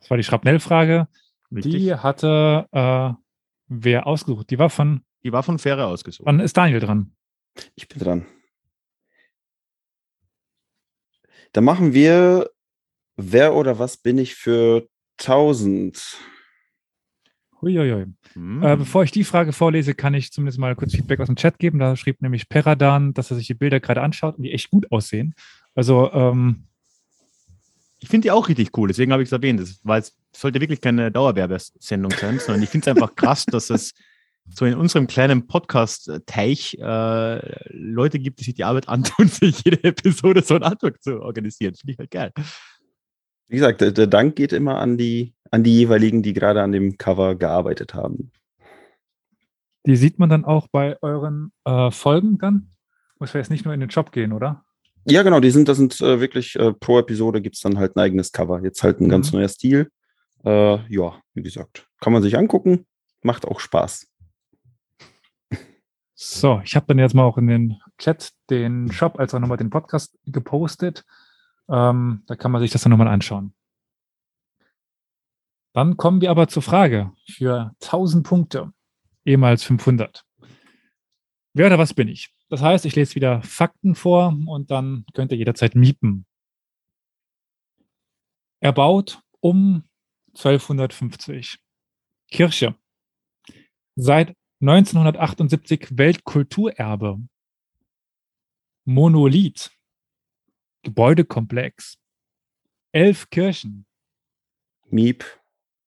Das war die Schrapnellfrage. Die hatte äh, wer ausgesucht? Die war von. Die war von Fähre ausgesucht. Wann ist Daniel dran? Ich bin dran. Da machen wir Wer oder was bin ich für 1000? Uiuiui. Mhm. Äh, bevor ich die Frage vorlese, kann ich zumindest mal kurz Feedback aus dem Chat geben. Da schrieb nämlich Peradan, dass er sich die Bilder gerade anschaut und die echt gut aussehen. Also, ähm, ich finde die auch richtig cool, deswegen habe ich es erwähnt, weil es sollte wirklich keine Dauerwerbesendung sein, sondern ich finde es einfach krass, dass es so in unserem kleinen Podcast-Teich äh, Leute gibt, die sich die Arbeit antun, für jede Episode so einen Artwork zu organisieren. Finde ich halt geil. Wie gesagt, der Dank geht immer an die an die jeweiligen, die gerade an dem Cover gearbeitet haben. Die sieht man dann auch bei euren äh, Folgen dann? Muss ja jetzt nicht nur in den Shop gehen, oder? Ja, genau, die sind, das sind äh, wirklich äh, pro Episode gibt es dann halt ein eigenes Cover. Jetzt halt ein mhm. ganz neuer Stil. Äh, ja, wie gesagt, kann man sich angucken, macht auch Spaß. So, ich habe dann jetzt mal auch in den Chat den Shop als auch nochmal den Podcast gepostet. Ähm, da kann man sich das dann nochmal anschauen. Dann kommen wir aber zur Frage für 1000 Punkte, ehemals 500. Wer oder was bin ich? Das heißt, ich lese wieder Fakten vor und dann könnt ihr jederzeit miepen. Er baut um 1250. Kirche. Seit 1978 Weltkulturerbe. Monolith. Gebäudekomplex. Elf Kirchen. Miep.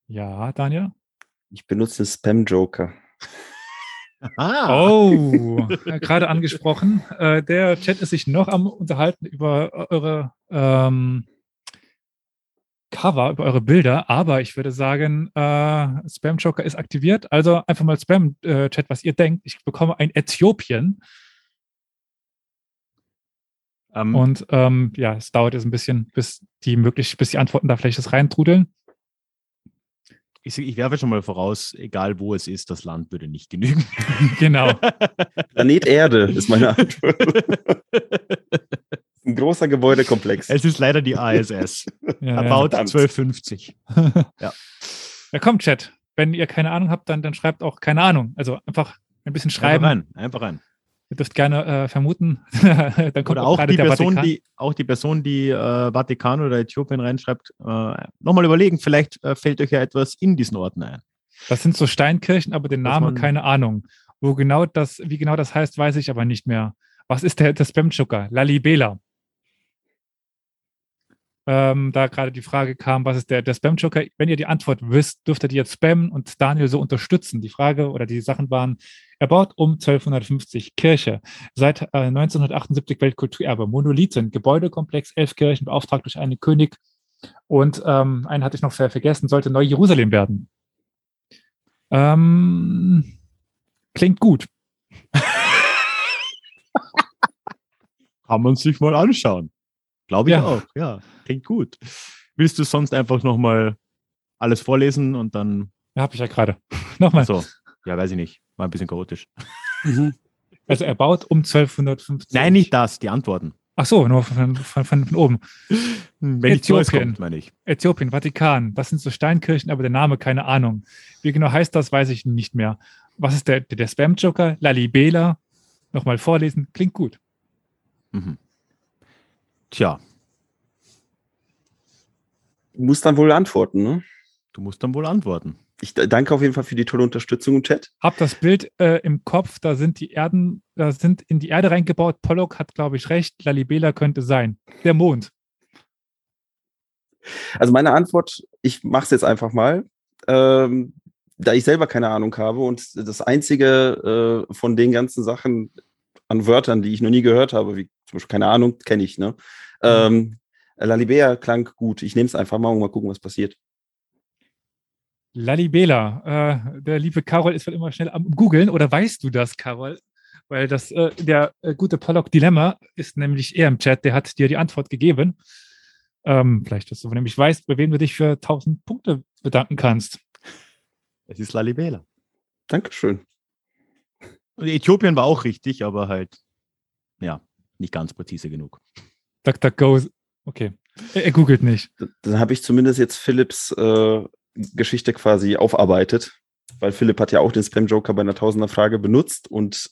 Ja, Daniel? Ich benutze Spam-Joker. Ah. Oh, gerade angesprochen. Äh, der Chat ist sich noch am Unterhalten über eure ähm, Cover, über eure Bilder, aber ich würde sagen, äh, Spam-Joker ist aktiviert. Also einfach mal Spam-Chat, was ihr denkt. Ich bekomme ein Äthiopien. Um, ähm, und ähm, ja, es dauert jetzt ein bisschen, bis die möglich, bis die Antworten da vielleicht das reintrudeln. Ich, ich werfe schon mal voraus, egal wo es ist, das Land würde nicht genügen. genau. Planet Erde ist meine Antwort. Ein großer Gebäudekomplex. Es ist leider die ISS. ja, About ja, 1250. ja. ja, komm, Chat. Wenn ihr keine Ahnung habt, dann, dann schreibt auch keine Ahnung. Also einfach ein bisschen schreiben. Einfach rein. Einfach rein. Ihr dürft gerne äh, vermuten. dann kommt oder auch, auch die Person, die auch die Person, die äh, Vatikan oder Äthiopien reinschreibt, äh, nochmal überlegen. Vielleicht äh, fällt euch ja etwas in diesen Orten ein. Das sind so Steinkirchen, aber den Namen keine Ahnung. Wo genau das, wie genau das heißt, weiß ich aber nicht mehr. Was ist der, der Spam-Chucker? Lalibela ähm, da gerade die Frage kam, was ist der, der Spam-Joker? Wenn ihr die Antwort wisst, dürft ihr die jetzt spammen und Daniel so unterstützen. Die Frage oder die Sachen waren, er baut um 1250 Kirche, seit äh, 1978 Weltkulturerbe, Monolithen, Gebäudekomplex, elf Kirchen, beauftragt durch einen König und ähm, einen hatte ich noch vergessen, sollte Neu-Jerusalem werden. Ähm, klingt gut. Kann man sich mal anschauen. Glaube ich ja. auch, ja. Klingt gut. Willst du sonst einfach nochmal alles vorlesen und dann. Ja, habe ich ja gerade. nochmal. So, ja, weiß ich nicht. War ein bisschen chaotisch. Mhm. Also er baut um 1250. Nein, nicht das, die Antworten. Ach so, nur von, von, von, von oben. Wenn Äthiopien, kommt, meine ich. Äthiopien, Vatikan, das sind so Steinkirchen, aber der Name keine Ahnung. Wie genau heißt das, weiß ich nicht mehr. Was ist der, der Spam-Joker? Lalibela. Nochmal vorlesen, klingt gut. Mhm. Tja. Du musst dann wohl antworten, ne? Du musst dann wohl antworten. Ich danke auf jeden Fall für die tolle Unterstützung im Chat. Hab das Bild äh, im Kopf, da sind die Erden, da sind in die Erde reingebaut. Pollock hat, glaube ich, recht. Lalibela könnte sein. Der Mond. Also meine Antwort, ich mache es jetzt einfach mal. Ähm, da ich selber keine Ahnung habe und das einzige äh, von den ganzen Sachen an Wörtern, die ich noch nie gehört habe, wie zum Beispiel keine Ahnung, kenne ich, ne? Ähm, Lalibea klang gut. Ich nehme es einfach mal und mal gucken, was passiert. Lalibela, äh, der liebe Carol ist wohl immer schnell am Googeln. Oder weißt du das, Carol? Weil das, äh, der äh, gute Pollock Dilemma ist nämlich eher im Chat, der hat dir die Antwort gegeben. Ähm, vielleicht, dass du nämlich weißt, bei wem du dich für 1000 Punkte bedanken kannst. Es ist Lalibela. Dankeschön. Äthiopien war auch richtig, aber halt, ja, nicht ganz präzise genug. DuckDuckGo, okay. Er, er googelt nicht. Dann habe ich zumindest jetzt Philips äh, Geschichte quasi aufarbeitet, weil Philipp hat ja auch den Spam-Joker bei einer Tausender-Frage benutzt und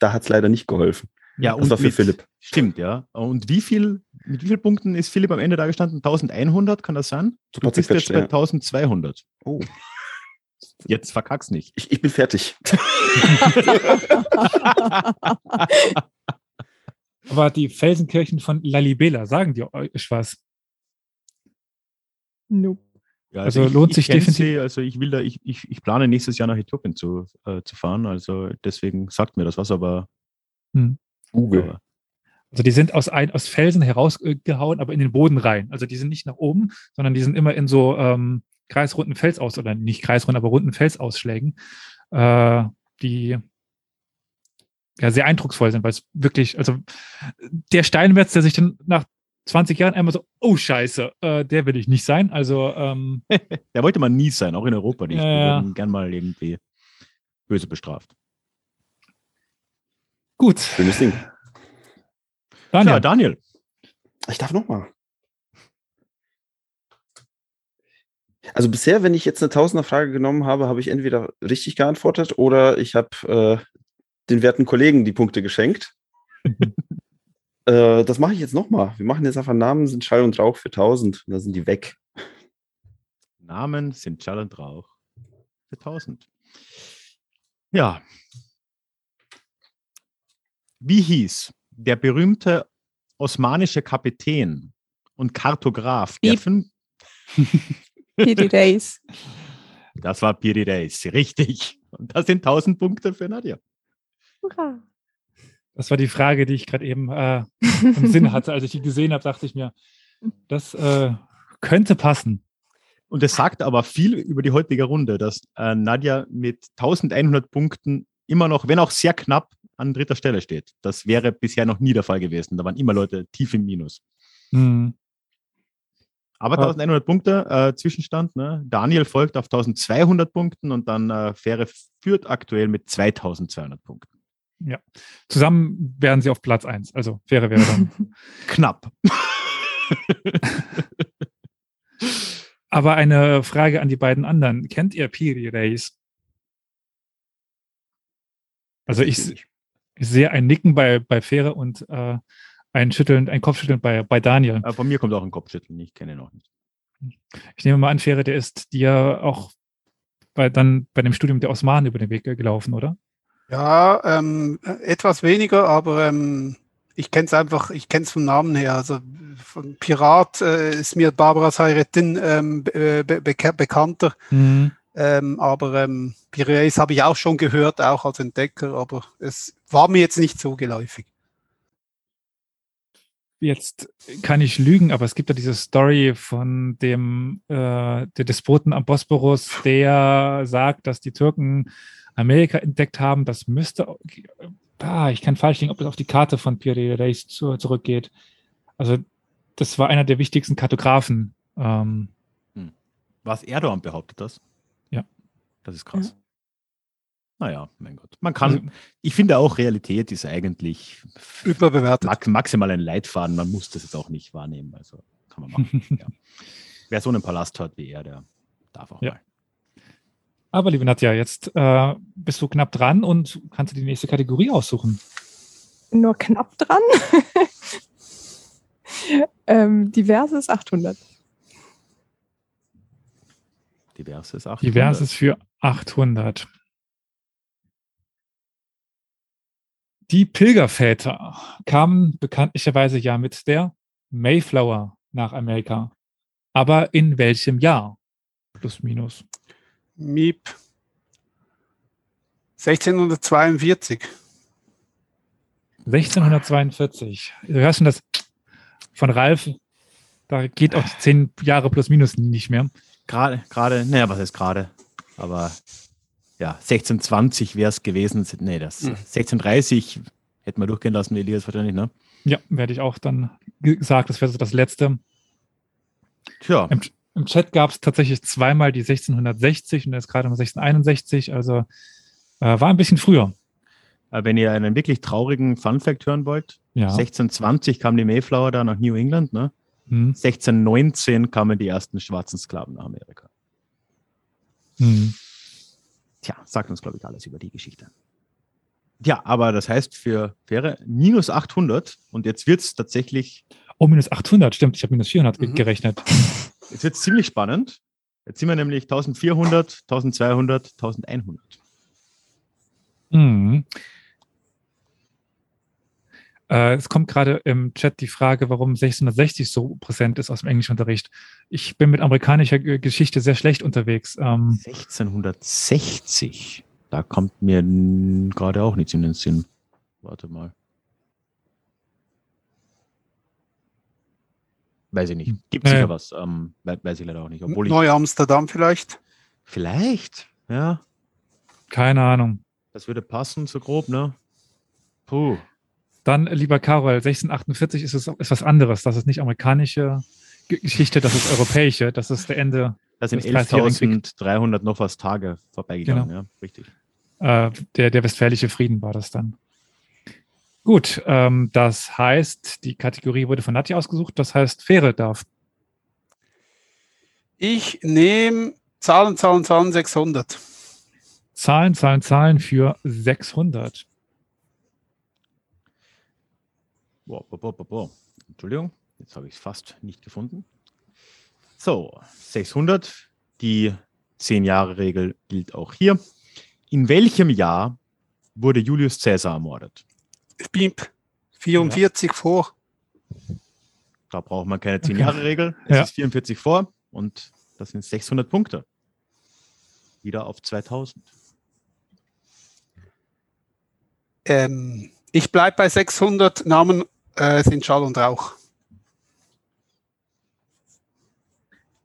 da hat es leider nicht geholfen. Ja, das und war für mit, Philipp. Stimmt, ja. Und wie viel, mit wie vielen Punkten ist Philipp am Ende da gestanden? 1100, kann das sein? Du bist jetzt bei 1200. Oh. Jetzt verkack's nicht. Ich, ich bin fertig. Aber die Felsenkirchen von Lalibela, sagen die euch was? Nope. Ja, also, also lohnt sich definitiv. Sie, also ich will da, ich, ich, ich plane nächstes Jahr nach Äthiopien zu, äh, zu fahren. Also deswegen sagt mir das was, aber hm. Google. Also die sind aus, ein, aus Felsen herausgehauen, aber in den Boden rein. Also die sind nicht nach oben, sondern die sind immer in so ähm, kreisrunden Felsaus oder nicht kreisrunden, aber runden Felsausschlägen, äh, die ja sehr eindrucksvoll sind, weil es wirklich, also der Steinmetz, der sich dann nach 20 Jahren einmal so, oh Scheiße, äh, der will ich nicht sein. Also ähm, der wollte man nie sein, auch in Europa nicht. Äh, Wir werden gern mal irgendwie böse bestraft. Gut. Schönes Ding. Daniel. Ja, Daniel. Ich darf noch mal. Also bisher, wenn ich jetzt eine Tausender-Frage genommen habe, habe ich entweder richtig geantwortet oder ich habe äh, den werten Kollegen die Punkte geschenkt. äh, das mache ich jetzt nochmal. Wir machen jetzt einfach Namen sind Schall und Rauch für 1000 und dann sind die weg. Namen sind Schall und Rauch für 1000. Ja. Wie hieß der berühmte osmanische Kapitän und Kartograf der fünf Piri Days. Das war Piri Days, richtig. Und das sind 1000 Punkte für Nadja. Hurra. Das war die Frage, die ich gerade eben äh, im Sinn hatte. Als ich die gesehen habe, dachte ich mir, das äh, könnte passen. Und es sagt aber viel über die heutige Runde, dass äh, Nadja mit 1100 Punkten immer noch, wenn auch sehr knapp, an dritter Stelle steht. Das wäre bisher noch nie der Fall gewesen. Da waren immer Leute tief im Minus. Hm. Aber 1100 Punkte äh, Zwischenstand. Ne? Daniel folgt auf 1200 Punkten und dann äh, Fähre führt aktuell mit 2200 Punkten. Ja, zusammen wären sie auf Platz 1. Also Fähre wäre dann knapp. Aber eine Frage an die beiden anderen. Kennt ihr Piri Race? Also ich, ich, sehe ein Nicken bei, bei Fähre und äh, ein Schütteln, ein Kopfschütteln bei, bei Daniel. Aber von mir kommt auch ein Kopfschütteln, ich kenne ihn noch nicht. Ich nehme mal an, Fähre, der ist dir auch bei, dann bei dem Studium der Osmanen über den Weg gelaufen, oder? Ja, ähm, etwas weniger, aber ähm, ich kenne es einfach, ich kenne es vom Namen her. Also von Pirat äh, ist mir Barbara Sayretin ähm, be be bekannter. Mhm. Ähm, aber ähm, Piraeus habe ich auch schon gehört, auch als Entdecker, aber es war mir jetzt nicht so geläufig. Jetzt kann ich lügen, aber es gibt ja diese Story von dem äh, der Despoten am Bosporus, der sagt, dass die Türken Amerika entdeckt haben. Das müsste, ah, ich kann falsch liegen, ob das auf die Karte von Pierre Reis zurückgeht. Also das war einer der wichtigsten Kartografen. Ähm, hm. Was Erdogan behauptet das? Ja. Das ist krass. Ja. Naja, mein Gott. Man kann, also, ich finde auch, Realität ist eigentlich überbewertet. maximal ein Leitfaden. Man muss das jetzt auch nicht wahrnehmen. Also kann man machen. ja. Wer so einen Palast hat wie er, der darf auch ja. mal. Aber liebe Nadja, jetzt äh, bist du knapp dran und kannst du die nächste Kategorie aussuchen. Nur knapp dran? ähm, diverses 800. Diverses 800. Diverses für 800. Die Pilgerväter kamen bekanntlicherweise ja mit der Mayflower nach Amerika. Aber in welchem Jahr? Plus, minus. Miep. 1642. 1642. Du hörst schon das von Ralf, da geht auch zehn Jahre plus minus nicht mehr. Gerade, gerade, naja, was ist gerade? Aber ja, 1620 wäre es gewesen. Nee, das hm. 1630 hätten wir durchgehen lassen, Elias wahrscheinlich, ne? Ja, werde ich auch dann gesagt, das wäre so das letzte. Tja. Im, im Chat gab es tatsächlich zweimal die 1660 und jetzt gerade mal 1661, also äh, war ein bisschen früher. Äh, wenn ihr einen wirklich traurigen Fun-Fact hören wollt, ja. 1620 kam die Mayflower da nach New England, ne? Hm. 1619 kamen die ersten schwarzen Sklaven nach Amerika. Hm. Tja, sagt uns, glaube ich, alles über die Geschichte. Ja, aber das heißt für Fähre minus 800 und jetzt wird es tatsächlich. Oh, minus 800, stimmt, ich habe minus 400 mhm. gerechnet. Jetzt wird es ziemlich spannend. Jetzt sind wir nämlich 1400, 1200, 1100. Mhm. Äh, es kommt gerade im Chat die Frage, warum 1660 so präsent ist aus dem Englischunterricht. Ich bin mit amerikanischer Geschichte sehr schlecht unterwegs. Ähm, 1660. Da kommt mir gerade auch nichts in den Sinn. Warte mal. Weiß ich nicht. Gibt es nee. sicher was. Ähm, weiß ich leider auch nicht. Obwohl Neu-Amsterdam vielleicht? Vielleicht, ja. Keine Ahnung. Das würde passen, so grob, ne? Puh. Dann, lieber Karol, 1648 ist es ist was anderes. Das ist nicht amerikanische Geschichte, das ist europäische. Das ist der Ende. Das sind 11.300 noch was Tage vorbeigegangen, genau. ja, richtig. Äh, der, der westfälische Frieden war das dann. Gut, ähm, das heißt, die Kategorie wurde von Nadja ausgesucht, das heißt, Fähre darf. Ich nehme Zahlen, Zahlen, Zahlen 600. Zahlen, Zahlen, Zahlen für 600. Boah, boah, boah, boah. Entschuldigung, jetzt habe ich es fast nicht gefunden. So, 600. Die 10-Jahre-Regel gilt auch hier. In welchem Jahr wurde Julius Caesar ermordet? Bimp. 44 ja. vor. Da braucht man keine 10-Jahre-Regel. Es ja. ist 44 vor und das sind 600 Punkte. Wieder auf 2000. Ähm, ich bleibe bei 600 Namen äh, sind Schall und Rauch.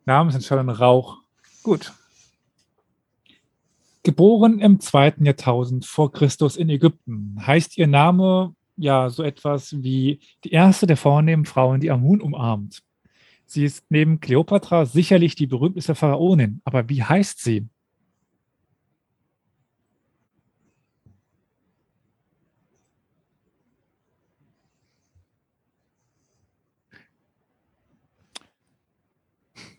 Namensentscheidung Rauch. Gut. Geboren im zweiten Jahrtausend vor Christus in Ägypten, heißt ihr Name ja so etwas wie die erste der vornehmen Frauen, die Amun umarmt. Sie ist neben Kleopatra sicherlich die berühmteste Pharaonin, aber wie heißt sie?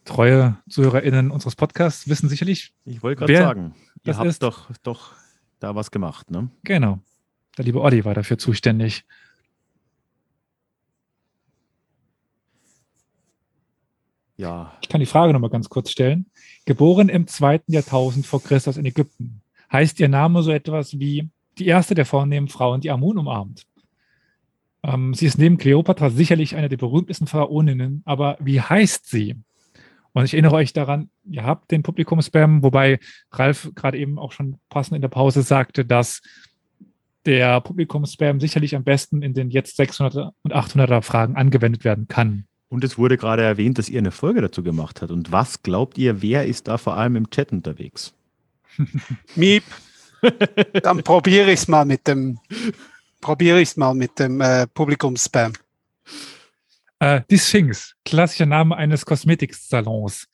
treue ZuhörerInnen unseres Podcasts wissen sicherlich. Ich wollte gerade sagen, ihr habt ist. doch, doch da was gemacht, ne? Genau. Der liebe Olli war dafür zuständig. Ja. Ich kann die Frage nochmal ganz kurz stellen. Geboren im zweiten Jahrtausend vor Christus in Ägypten, heißt ihr Name so etwas wie die erste der vornehmen Frauen, die Amun umarmt. Ähm, sie ist neben Kleopatra sicherlich eine der berühmtesten Pharaoninnen, aber wie heißt sie? Und ich erinnere euch daran, ihr habt den Publikum-Spam, wobei Ralf gerade eben auch schon passend in der Pause sagte, dass der Publikum-Spam sicherlich am besten in den jetzt 600er und 800er Fragen angewendet werden kann. Und es wurde gerade erwähnt, dass ihr eine Folge dazu gemacht habt. Und was glaubt ihr, wer ist da vor allem im Chat unterwegs? Miep. Dann probiere ich es mal mit dem, probiere ich mal mit dem äh, Publikum-Spam. Äh, die Sphinx, klassischer Name eines Kosmetiksalons.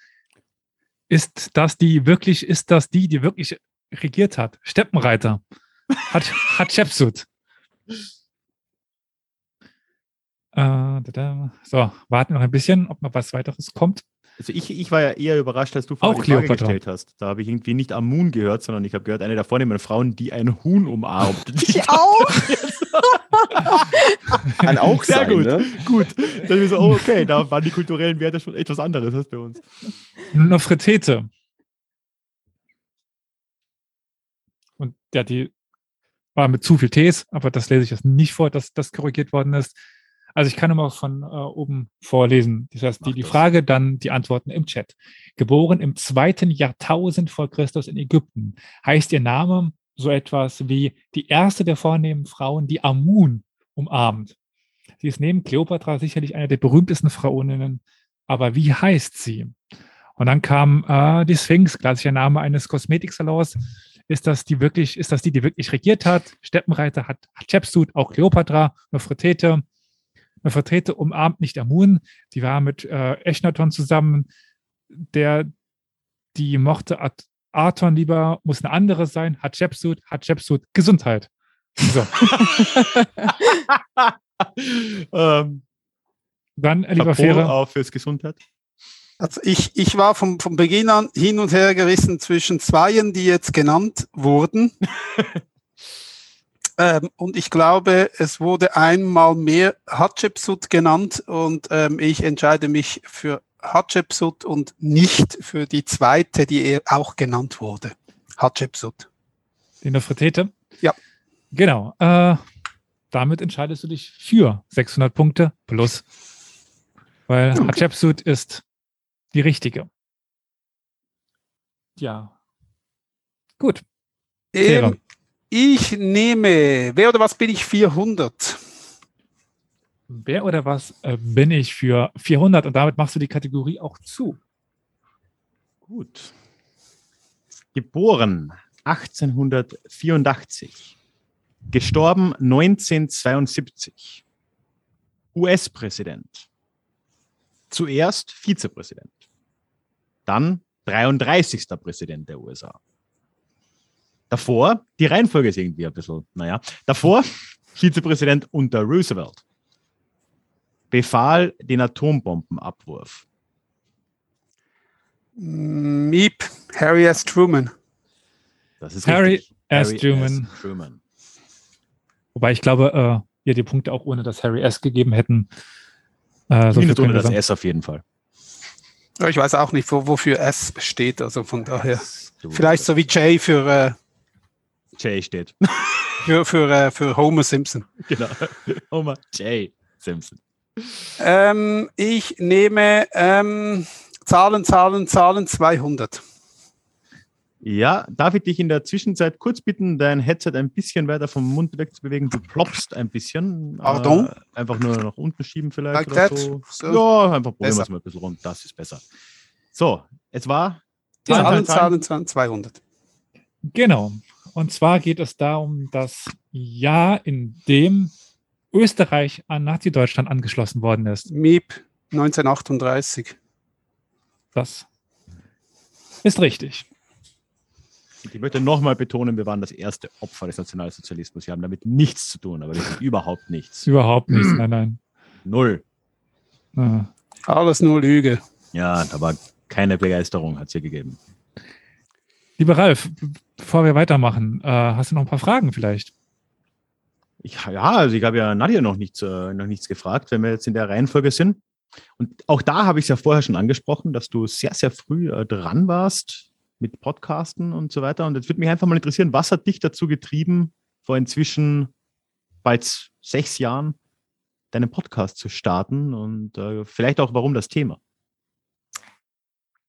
Ist das die wirklich, ist das die, die wirklich regiert hat? Steppenreiter. Hat, hat Shepsut. Äh, so, warten noch ein bisschen, ob noch was weiteres kommt. Also ich, ich war ja eher überrascht, als du vorhin die Frage gestellt hast. Da habe ich irgendwie nicht Amun gehört, sondern ich habe gehört, eine der vornehmen Frauen, die ein Huhn umarmt. Ich auch. Kann auch Sehr sein, gut. ne? Gut. Dann ist so, oh, okay, da waren die kulturellen Werte schon etwas anderes als bei uns. Nofretete. Und ja, die war mit zu viel Ts, aber das lese ich jetzt nicht vor, dass das korrigiert worden ist. Also ich kann nur mal von äh, oben vorlesen. Das heißt, die, die Frage, dann die Antworten im Chat. Geboren im zweiten Jahrtausend vor Christus in Ägypten. Heißt ihr Name so etwas wie die erste der vornehmen Frauen, die Amun umarmt. Sie ist neben Kleopatra sicherlich eine der berühmtesten Fraueninnen. Aber wie heißt sie? Und dann kam äh, die Sphinx, klassischer Name eines Kosmetiksalons. Ist das die wirklich, ist das die, die wirklich regiert hat? Steppenreiter hat Hatschepsut, auch Kleopatra, Nofretete, Vertreter umarmt nicht Amun, die war mit äh, Echnaton zusammen, der, die mochte At Aton lieber, muss eine andere sein, hat Hatschepsut, Hatschepsut, Gesundheit. So. ähm, Dann, äh, lieber Fähre. auch fürs Gesundheit. Also ich, ich war vom, vom Beginn an hin und her gerissen zwischen Zweien, die jetzt genannt wurden. Ähm, und ich glaube, es wurde einmal mehr Hatschepsut genannt und ähm, ich entscheide mich für Hatschepsut und nicht für die zweite, die auch genannt wurde. Hatschepsut. Die Nefretete? Ja. Genau. Äh, damit entscheidest du dich für 600 Punkte plus. Weil okay. Hatschepsut ist die richtige. Ja. Gut. Ähm, ich nehme, wer oder was bin ich 400? Wer oder was äh, bin ich für 400 und damit machst du die Kategorie auch zu. Gut. Geboren 1884. Gestorben 1972. US-Präsident. Zuerst Vizepräsident. Dann 33. Präsident der USA. Davor, die Reihenfolge ist irgendwie ein bisschen, naja, davor Vizepräsident unter Roosevelt befahl den Atombombenabwurf. Miep, Harry S. Truman. Das ist Harry, richtig. S. Harry Truman. S. Truman. Wobei ich glaube, äh, ihr die Punkte auch ohne das Harry S. gegeben hätten. Äh, so ohne das S auf jeden Fall. Ich weiß auch nicht, wo, wofür S steht, also von daher. Vielleicht so wie J für äh, J steht. Für, für, äh, für Homer Simpson. Genau. Homer J. Simpson. Ähm, ich nehme ähm, Zahlen, Zahlen, Zahlen 200. Ja, darf ich dich in der Zwischenzeit kurz bitten, dein Headset ein bisschen weiter vom Mund wegzubewegen? Du ploppst ein bisschen. Pardon? Äh, einfach nur nach unten schieben vielleicht. Like oder so. so. Ja, einfach probieren wir es mal ein bisschen rund. Das ist besser. So, es war Zahlen, Zahlen, Zahlen, 200. Genau. Und zwar geht es da um das Jahr, in dem Österreich an Nazi-Deutschland angeschlossen worden ist. MIP 1938. Das ist richtig. Ich möchte nochmal betonen, wir waren das erste Opfer des Nationalsozialismus. Wir haben damit nichts zu tun, aber überhaupt nichts. Überhaupt nichts, nein, nein. Null. Ah. Alles nur Lüge. Ja, da war keine Begeisterung, hat es hier gegeben. Lieber Ralf, bevor wir weitermachen, äh, hast du noch ein paar Fragen vielleicht? Ich, ja, also ich habe ja Nadja noch nichts, äh, noch nichts gefragt, wenn wir jetzt in der Reihenfolge sind. Und auch da habe ich es ja vorher schon angesprochen, dass du sehr, sehr früh äh, dran warst mit Podcasten und so weiter. Und jetzt würde mich einfach mal interessieren, was hat dich dazu getrieben, vor inzwischen bald sechs Jahren deinen Podcast zu starten und äh, vielleicht auch, warum das Thema?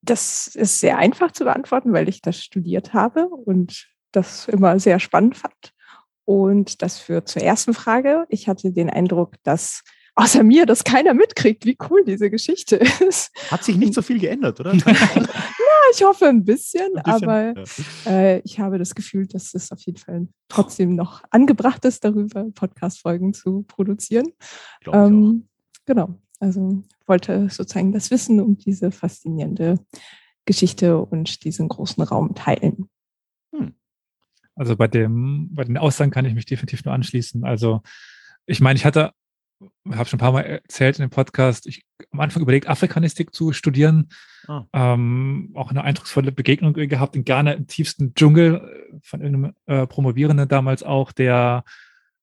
Das ist sehr einfach zu beantworten, weil ich das studiert habe und das immer sehr spannend fand. Und das führt zur ersten Frage. Ich hatte den Eindruck, dass außer mir das keiner mitkriegt, wie cool diese Geschichte ist. Hat sich nicht so viel geändert, oder? ich hoffe ein bisschen, ein bisschen aber ja. äh, ich habe das Gefühl, dass es auf jeden Fall trotzdem noch angebracht ist, darüber Podcast-Folgen zu produzieren. Ähm, genau, also wollte sozusagen das Wissen um diese faszinierende Geschichte und diesen großen Raum teilen. Also bei dem, bei den Aussagen kann ich mich definitiv nur anschließen. Also ich meine, ich hatte habe schon ein paar Mal erzählt in dem Podcast, ich am Anfang überlegt, Afrikanistik zu studieren. Ah. Ähm, auch eine eindrucksvolle Begegnung gehabt in Ghana im tiefsten Dschungel äh, von irgendeinem äh, Promovierenden damals auch, der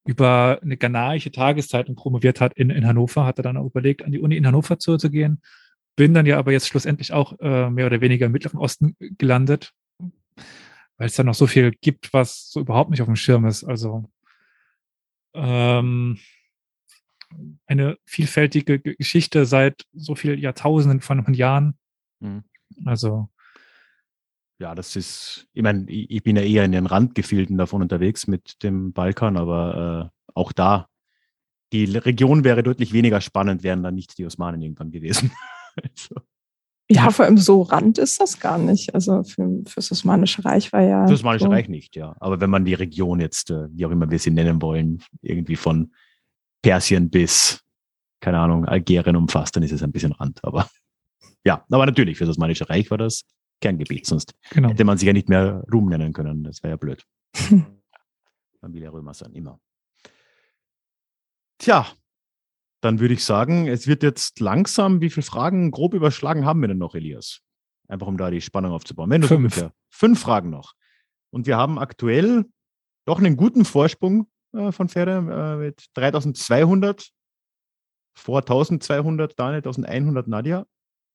über eine ghanaische Tageszeitung promoviert hat in, in Hannover, hatte dann auch überlegt, an die Uni in Hannover zu, zu gehen. Bin dann ja aber jetzt schlussendlich auch äh, mehr oder weniger im Mittleren Osten gelandet, weil es da noch so viel gibt, was so überhaupt nicht auf dem Schirm ist. Also ähm, eine vielfältige Geschichte seit so vielen Jahrtausenden von, Jahren. Mhm. Also. Ja, das ist, ich meine, ich bin ja eher in den Randgefilden davon unterwegs mit dem Balkan, aber äh, auch da, die Region wäre deutlich weniger spannend, wären dann nicht die Osmanen irgendwann gewesen. also. Ja, vor allem so Rand ist das gar nicht. Also für, für das Osmanische Reich war ja. Das Osmanische so. Reich nicht, ja. Aber wenn man die Region jetzt, äh, wie auch immer wir sie nennen wollen, irgendwie von Persien bis, keine Ahnung, Algerien umfasst, dann ist es ein bisschen Rand. Aber ja, aber natürlich, für das Osmanische Reich war das Kerngebiet, sonst genau. hätte man sich ja nicht mehr Ruhm nennen können. Das wäre ja blöd. man will ja Römer sein, immer. Tja, dann würde ich sagen, es wird jetzt langsam, wie viele Fragen grob überschlagen haben wir denn noch, Elias? Einfach um da die Spannung aufzubauen. Wenn fünf. ungefähr fünf Fragen noch. Und wir haben aktuell doch einen guten Vorsprung äh, von Pferde äh, mit 3200 vor 1200 Daniel, 1100 Nadja.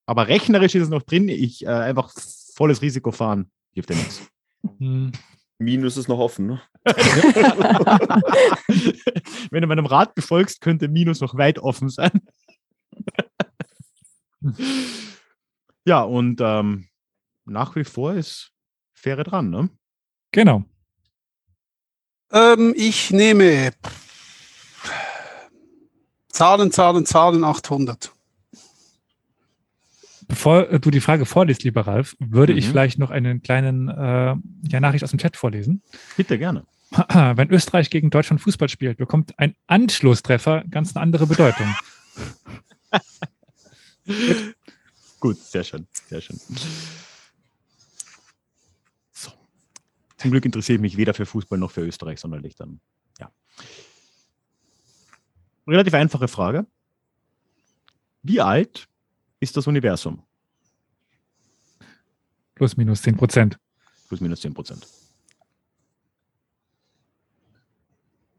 Aber rechnerisch ist es noch drin. Ich äh, einfach volles Risiko fahren. Hilft ja nichts. Hm. Minus ist noch offen, ne? Wenn du meinem Rat befolgst, könnte Minus noch weit offen sein. ja, und ähm, nach wie vor ist Fähre dran, ne? Genau. Ähm, ich nehme Zahlen, Zahlen, Zahlen 800. Bevor äh, du die Frage vorliest, lieber Ralf, würde mhm. ich vielleicht noch einen kleinen äh, ja, Nachricht aus dem Chat vorlesen. Bitte gerne. Wenn Österreich gegen Deutschland Fußball spielt, bekommt ein Anschlusstreffer ganz eine andere Bedeutung. Gut, sehr schön, sehr schön. Zum Glück interessiere ich mich weder für Fußball noch für Österreich sonderlich dann. Ja. Relativ einfache Frage. Wie alt ist das Universum? Plus minus 10 Prozent. Plus minus 10 Prozent.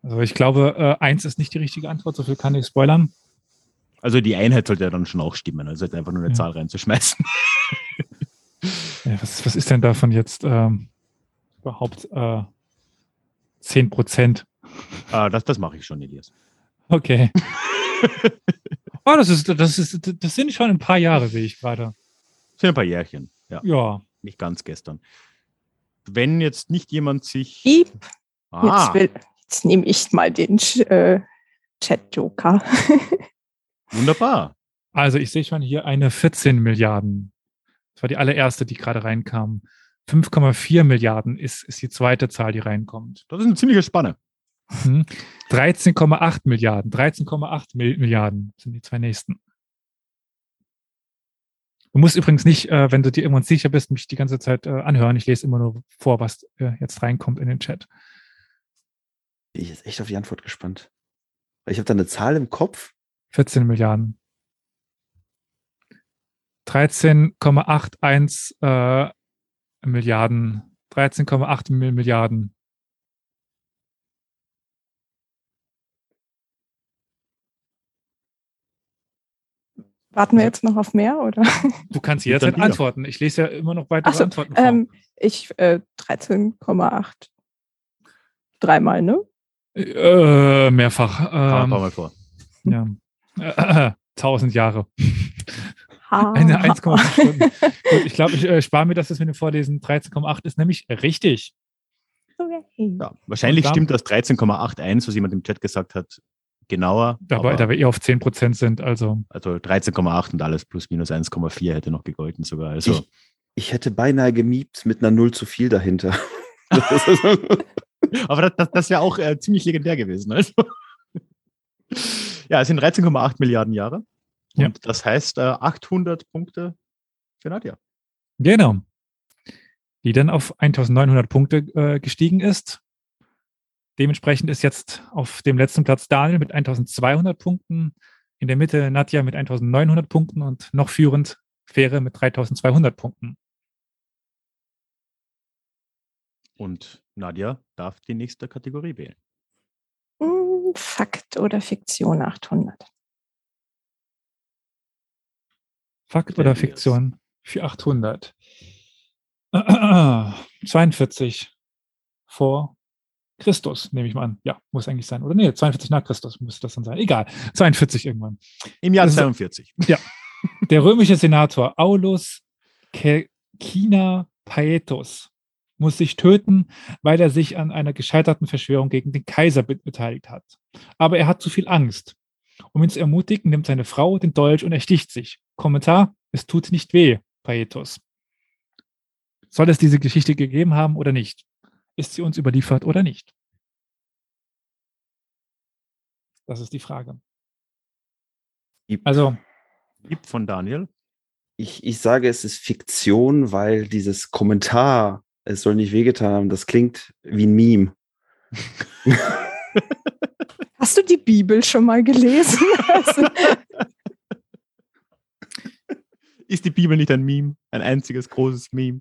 Also ich glaube, äh, eins ist nicht die richtige Antwort, so viel kann ich spoilern. Also die Einheit sollte ja dann schon auch stimmen, also einfach nur eine ja. Zahl reinzuschmeißen. Ja, was, was ist denn davon jetzt? Ähm, überhaupt äh, 10 Prozent? Ah, das, das mache ich schon, Elias. Okay. oh, das, ist, das, ist, das sind schon ein paar Jahre, sehe ich gerade. Das sind ein paar Jährchen, ja. Ja. Nicht ganz gestern. Wenn jetzt nicht jemand sich. Piep. Ah. Jetzt, jetzt nehme ich mal den äh, Chat-Joker. Wunderbar. Also ich sehe schon hier eine 14 Milliarden Das war die allererste, die gerade reinkam. 5,4 Milliarden ist, ist die zweite Zahl, die reinkommt. Das ist eine ziemliche Spanne. 13,8 mhm. Milliarden. 13,8 Milliarden sind die zwei nächsten. Du musst übrigens nicht, äh, wenn du dir irgendwann sicher bist, mich die ganze Zeit äh, anhören. Ich lese immer nur vor, was äh, jetzt reinkommt in den Chat. Bin ich jetzt echt auf die Antwort gespannt. Ich habe da eine Zahl im Kopf. 14 Milliarden. 13,81 äh, Milliarden. 13,8 Milliarden. Warten wir jetzt noch auf mehr, oder? Du kannst jederzeit antworten. Ich lese ja immer noch weitere so, Antworten vor. Ähm, ich äh, 13,8. Dreimal, ne? Äh, mehrfach. Ähm, Kann man vor. Ja. Äh, tausend Jahre. Eine 1,5 Stunden. Gut, ich glaube, ich äh, spare mir das jetzt mit dem Vorlesen. 13,8 ist nämlich richtig. Okay. Ja, wahrscheinlich stimmt das 13,81, was jemand im Chat gesagt hat, genauer. Dabei, da wir eher auf 10 Prozent sind, also. Also 13,8 und alles plus minus 1,4 hätte noch gegolten sogar. Also. Ich, ich hätte beinahe gemiebt mit einer Null zu viel dahinter. Aber das, das, das wäre auch äh, ziemlich legendär gewesen. Also. ja, es sind 13,8 Milliarden Jahre. Und ja. das heißt äh, 800 Punkte für Nadja. Genau. Die dann auf 1900 Punkte äh, gestiegen ist. Dementsprechend ist jetzt auf dem letzten Platz Daniel mit 1200 Punkten, in der Mitte Nadja mit 1900 Punkten und noch führend Fähre mit 3200 Punkten. Und Nadja darf die nächste Kategorie wählen. Hm, Fakt oder Fiktion 800. Fakt oder Fiktion für 800. 42 vor Christus, nehme ich mal an. Ja, muss eigentlich sein. Oder nee, 42 nach Christus müsste das dann sein. Egal. 42 irgendwann. Im Jahr 42. Ja. Der römische Senator Aulus Kina Paetus muss sich töten, weil er sich an einer gescheiterten Verschwörung gegen den Kaiser beteiligt hat. Aber er hat zu viel Angst. Um ihn zu ermutigen, nimmt seine Frau den Dolch und ersticht sich. Kommentar, es tut nicht weh, Paetus. Soll es diese Geschichte gegeben haben oder nicht? Ist sie uns überliefert oder nicht? Das ist die Frage. Also, Lieb von Daniel. Ich, ich sage, es ist Fiktion, weil dieses Kommentar, es soll nicht wehgetan haben, das klingt wie ein Meme. Hast du die Bibel schon mal gelesen? Ist die Bibel nicht ein Meme? Ein einziges großes Meme?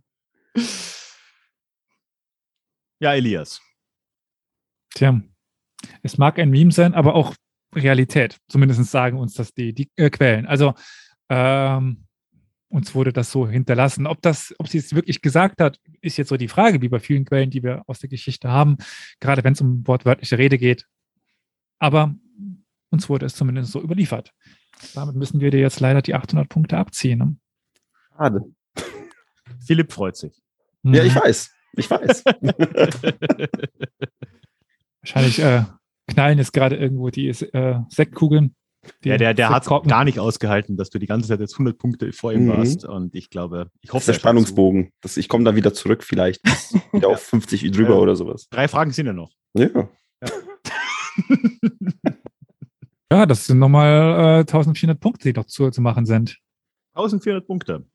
Ja, Elias. Tja, es mag ein Meme sein, aber auch Realität. Zumindest sagen uns das die, die äh, Quellen. Also ähm, uns wurde das so hinterlassen. Ob das, ob sie es wirklich gesagt hat, ist jetzt so die Frage, wie bei vielen Quellen, die wir aus der Geschichte haben, gerade wenn es um wortwörtliche Rede geht. Aber uns wurde es zumindest so überliefert. Damit müssen wir dir jetzt leider die 800 Punkte abziehen. Ne? Schade. Philipp freut sich. Ja, ich mhm. weiß. Ich weiß. Wahrscheinlich äh, knallen jetzt gerade irgendwo die äh, Sektkugeln. Ja, der, der hat gar nicht ausgehalten, dass du die ganze Zeit jetzt 100 Punkte vor ihm mhm. warst. Und ich glaube, ich hoffe. Das ist der Spannungsbogen. Das, ich komme da wieder zurück, vielleicht wieder auf 50 drüber äh, oder sowas. Drei Fragen sind ja noch. Ja. ja. ja, das sind nochmal äh, 1400 Punkte, die noch zu, zu machen sind. 1400 Punkte.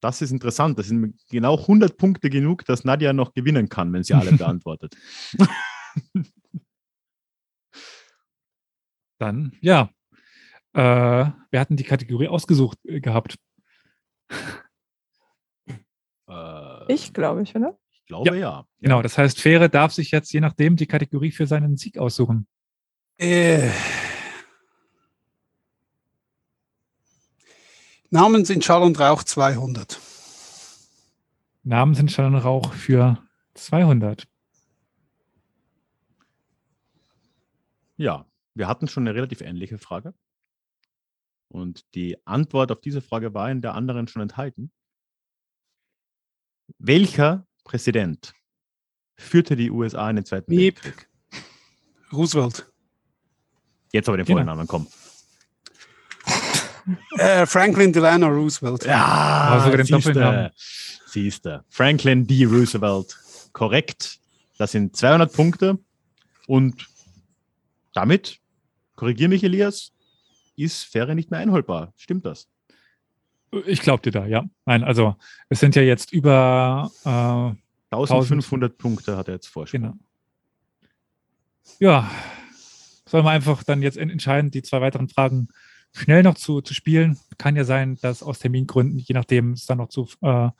Das ist interessant. Das sind genau 100 Punkte genug, dass Nadja noch gewinnen kann, wenn sie alle beantwortet. Dann, ja. Äh, wir hatten die Kategorie ausgesucht äh, gehabt. Äh, ich glaube ich, oder? Ich glaube ja. ja. Genau, das heißt, Fähre darf sich jetzt je nachdem die Kategorie für seinen Sieg aussuchen. Äh. Namen sind Schall und Rauch 200. Namen sind Schall und Rauch für 200. Ja, wir hatten schon eine relativ ähnliche Frage. Und die Antwort auf diese Frage war in der anderen schon enthalten. Welcher Präsident führte die USA in den Zweiten Miep. Weltkrieg? Roosevelt. Jetzt aber den genau. Vornamen, komm. Äh, Franklin Delano Roosevelt. Ja, sogar den siehste, siehste. Franklin D. Roosevelt. Korrekt. Das sind 200 Punkte. Und damit, korrigiere mich, Elias, ist Fähre nicht mehr einholbar. Stimmt das? Ich glaube dir da, ja. Nein, also es sind ja jetzt über äh, 1500 Punkte hat er jetzt Vorsprung. Genau. Ja, sollen wir einfach dann jetzt entscheiden, die zwei weiteren Fragen schnell noch zu, zu spielen. Kann ja sein, dass aus Termingründen, je nachdem, es dann noch zu äh,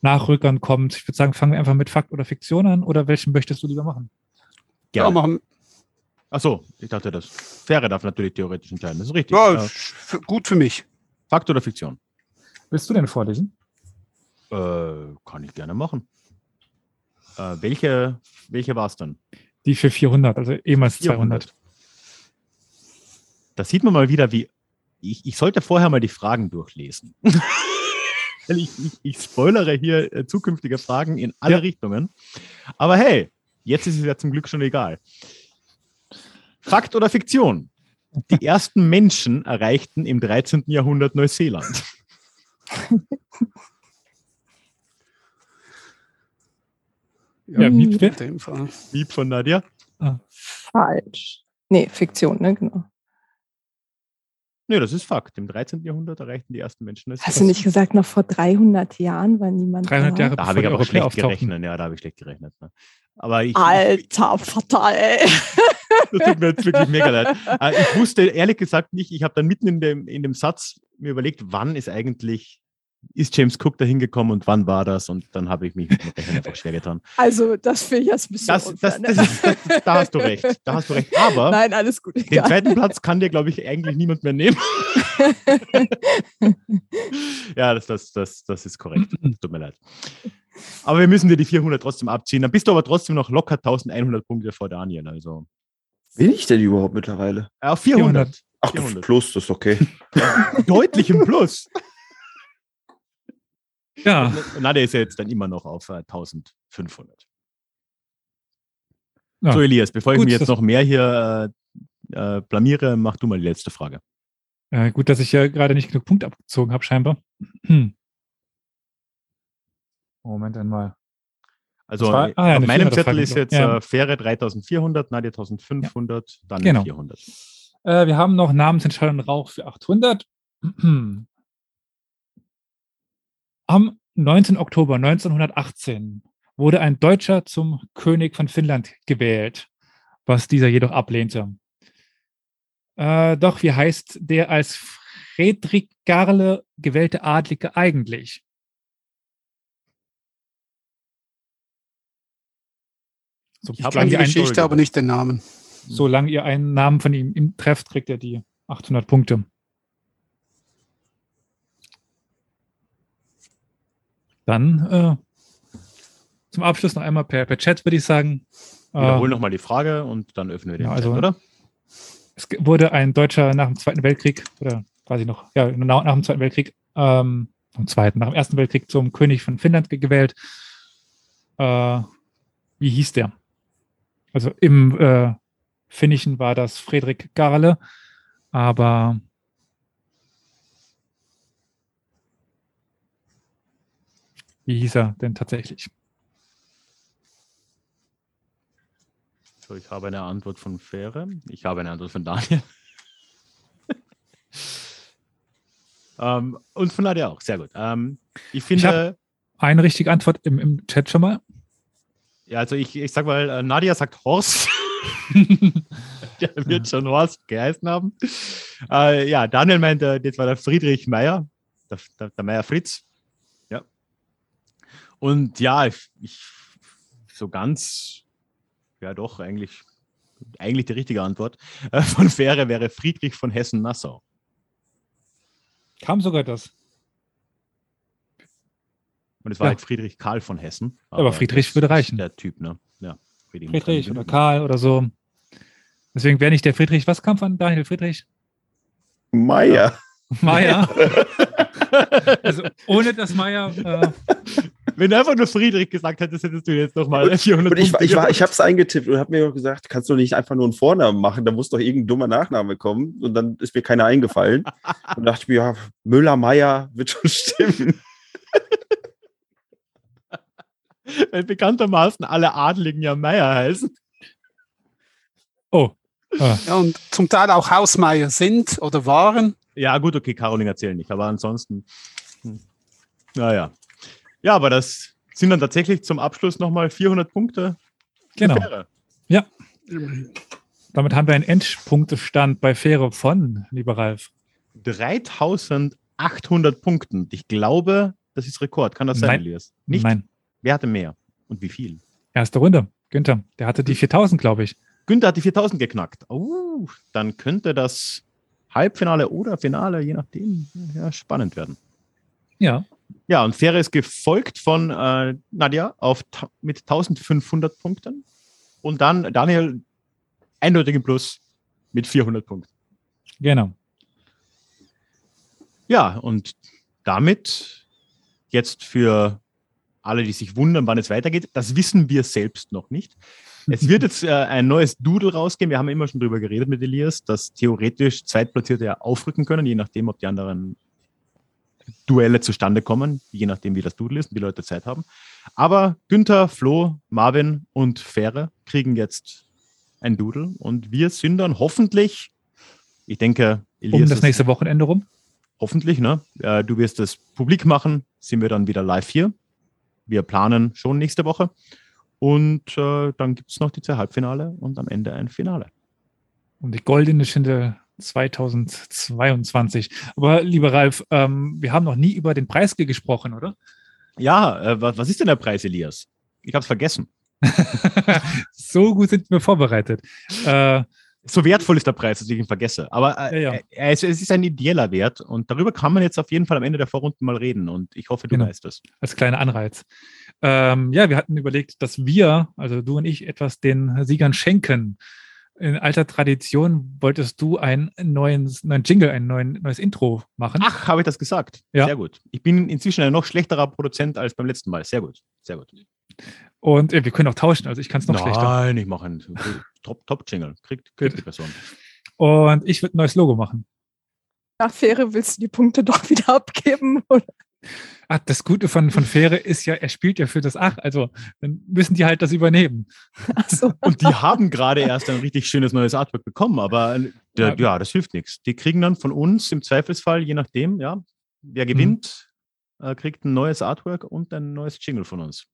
Nachrückern kommt. Ich würde sagen, fangen wir einfach mit Fakt oder Fiktion an oder welchen möchtest du lieber machen? Ja, ja machen. Achso, ich dachte, das Fähre darf natürlich theoretisch entscheiden. Das ist richtig. Ja, ja. gut für mich. Fakt oder Fiktion? Willst du denn vorlesen? Äh, kann ich gerne machen. Äh, welche welche war es dann? Die für 400, also ehemals 400. 200. Da sieht man mal wieder, wie. Ich, ich sollte vorher mal die Fragen durchlesen. ich, ich, ich, spoilere hier äh, zukünftige Fragen in alle ja. Richtungen. Aber hey, jetzt ist es ja zum Glück schon egal. Fakt oder Fiktion? Die ersten Menschen erreichten im 13. Jahrhundert Neuseeland. Ja, Miep, in dem Fall. Miep von Nadja? Ah. Falsch. Nee, Fiktion, ne, genau. Nee, das ist Fakt. Im 13. Jahrhundert erreichten die ersten Menschen das. Hast du nicht gesagt, noch vor 300 Jahren war niemand 300 Jahre Da habe ich aber schlecht gerechnet. Ja, da habe ich schlecht gerechnet. Ne? Aber ich, Alter Vater, ey. Das tut mir jetzt wirklich mega leid. Äh, ich wusste ehrlich gesagt nicht, ich habe dann mitten in dem, in dem Satz mir überlegt, wann ist eigentlich ist James Cook da hingekommen und wann war das? Und dann habe ich mich mit dem einfach schwer getan. Also, das finde ich jetzt ein bisschen das, unfair, das, das, ne? ist, Da hast du recht. Da hast du recht. Aber Nein, alles gut, den zweiten Platz kann dir, glaube ich, eigentlich niemand mehr nehmen. ja, das, das, das, das ist korrekt. Tut mir leid. Aber wir müssen dir die 400 trotzdem abziehen. Dann bist du aber trotzdem noch locker 1100 Punkte vor Daniel. Also. Will ich denn überhaupt mittlerweile? Auf 400. 400. Ach, 400. plus, das ist okay. Deutlich im Plus. Ja. Na, der ist ja jetzt dann immer noch auf äh, 1500. Ja. So, Elias, bevor gut, ich mir jetzt noch mehr hier äh, äh, blamiere, mach du mal die letzte Frage. Äh, gut, dass ich ja gerade nicht genug Punkte abgezogen habe, scheinbar. Hm. Moment einmal. Also war, ah, ja, auf meinem Zettel ist jetzt ja. äh, Fähre 3400, Nadia 1500, ja. dann genau. 400. Äh, wir haben noch Namensentscheidung Rauch für 800. Am 19. Oktober 1918 wurde ein Deutscher zum König von Finnland gewählt, was dieser jedoch ablehnte. Äh, doch wie heißt der als Friedrich Garle gewählte Adlige eigentlich? So, ich habe die Geschichte, aber nicht den Namen. Solange ihr einen Namen von ihm trefft, kriegt er die 800 Punkte. Dann äh, zum Abschluss noch einmal per, per Chat, würde ich sagen. Wiederhol äh, nochmal die Frage und dann öffnen wir den ja, also, Chat, oder? Es wurde ein Deutscher nach dem Zweiten Weltkrieg, oder quasi noch, ja, nach, nach dem Zweiten Weltkrieg, ähm, am Zweiten, nach dem Ersten Weltkrieg zum König von Finnland gewählt. Äh, wie hieß der? Also im äh, Finnischen war das Friedrich Garle, aber Wie hieß er denn tatsächlich? So, ich habe eine Antwort von Fähre. Ich habe eine Antwort von Daniel. ähm, und von Nadia auch. Sehr gut. Ähm, ich finde. Ich eine richtige Antwort im, im Chat schon mal. Ja, also ich, ich sag mal, äh, Nadia sagt Horst. der wird schon Horst geheißen haben. Äh, ja, Daniel meinte, jetzt war der Friedrich Meyer, der, der, der Meyer Fritz. Und ja, ich, ich, so ganz, ja doch, eigentlich, eigentlich die richtige Antwort äh, von Fähre wäre Friedrich von Hessen-Nassau. Kam sogar das. Und es war ja. halt Friedrich Karl von Hessen. Aber, aber Friedrich würde reichen. Der Typ, ne? Ja. Friedrich, Friedrich oder Karl oder so. Deswegen wäre nicht der Friedrich, was kam von Daniel Friedrich? Meier. Meier. also ohne das Meier. Äh, Wenn du einfach nur Friedrich gesagt hättest, hättest du jetzt nochmal 400 und ich, Punkte. Ich, war, ich habe es eingetippt und habe mir gesagt, kannst du nicht einfach nur einen Vornamen machen, da muss doch irgendein dummer Nachname kommen. Und dann ist mir keiner eingefallen. und dachte ich mir, ja, Müller, Meier wird schon stimmen. Weil bekanntermaßen alle Adligen ja Meier heißen. Oh. Ah. Ja, und zum Teil auch Hausmeier sind oder waren. Ja, gut, okay, Karolinger zählen nicht, aber ansonsten. Hm. Naja. Ja, aber das sind dann tatsächlich zum Abschluss nochmal 400 Punkte. Genau. Ja. Damit haben wir einen Endpunktestand bei Fähre von, lieber Ralf. 3800 Punkten. Ich glaube, das ist Rekord. Kann das sein, Nein. Elias? Nicht? Nein. Wer hatte mehr? Und wie viel? Erste Runde. Günther. Der hatte die 4000, glaube ich. Günther hat die 4000 geknackt. Oh, dann könnte das Halbfinale oder Finale, je nachdem, ja, spannend werden. Ja. Ja, und Fähre ist gefolgt von äh, Nadja auf mit 1500 Punkten und dann Daniel eindeutig im Plus mit 400 Punkten. Genau. Ja, und damit jetzt für alle, die sich wundern, wann es weitergeht, das wissen wir selbst noch nicht. Es wird jetzt äh, ein neues Doodle rausgehen. Wir haben immer schon darüber geredet mit Elias, dass theoretisch Zweitplatzierte ja aufrücken können, je nachdem, ob die anderen Duelle zustande kommen, je nachdem, wie das Doodle ist und die Leute Zeit haben. Aber Günther, Flo, Marvin und Fähre kriegen jetzt ein Doodle und wir sind dann hoffentlich, ich denke, Elias um das nächste Wochenende rum. Hoffentlich, ne? Äh, du wirst es publik machen, sind wir dann wieder live hier. Wir planen schon nächste Woche. Und äh, dann gibt es noch die zwei Halbfinale und am Ende ein Finale. Und die goldene Schinde 2022. Aber lieber Ralf, ähm, wir haben noch nie über den Preis gesprochen, oder? Ja, äh, was, ist denn der Preis, Elias? Ich habe es vergessen. so gut sind wir vorbereitet. Äh, so wertvoll ist der Preis, dass ich ihn vergesse. Aber äh, ja, ja. Es, es, ist ein ideeller Wert und darüber kann man jetzt auf jeden Fall am Ende der Vorrunden mal reden und ich hoffe, du genau. weißt das. Als kleiner Anreiz. Ähm, ja, wir hatten überlegt, dass wir, also du und ich, etwas den Siegern schenken. In alter Tradition wolltest du einen neuen, neuen Jingle, ein neuen, neues Intro machen. Ach, habe ich das gesagt? Ja. Sehr gut. Ich bin inzwischen ein noch schlechterer Produzent als beim letzten Mal. Sehr gut. Sehr gut. Und äh, wir können auch tauschen, also ich kann es noch Nein, schlechter. Nein, ich mache einen Top-Jingle. Kriegt, kriegt die Person. Und ich würde ein neues Logo machen. Nach Fähre willst du die Punkte doch wieder abgeben, oder? Ach, das Gute von, von Fähre ist ja, er spielt ja für das Ach, also dann müssen die halt das übernehmen. Ach so. Und die haben gerade erst ein richtig schönes neues Artwork bekommen, aber äh, ja, ja das hilft nichts. Die kriegen dann von uns im Zweifelsfall, je nachdem, ja, wer gewinnt, mhm. äh, kriegt ein neues Artwork und ein neues Jingle von uns.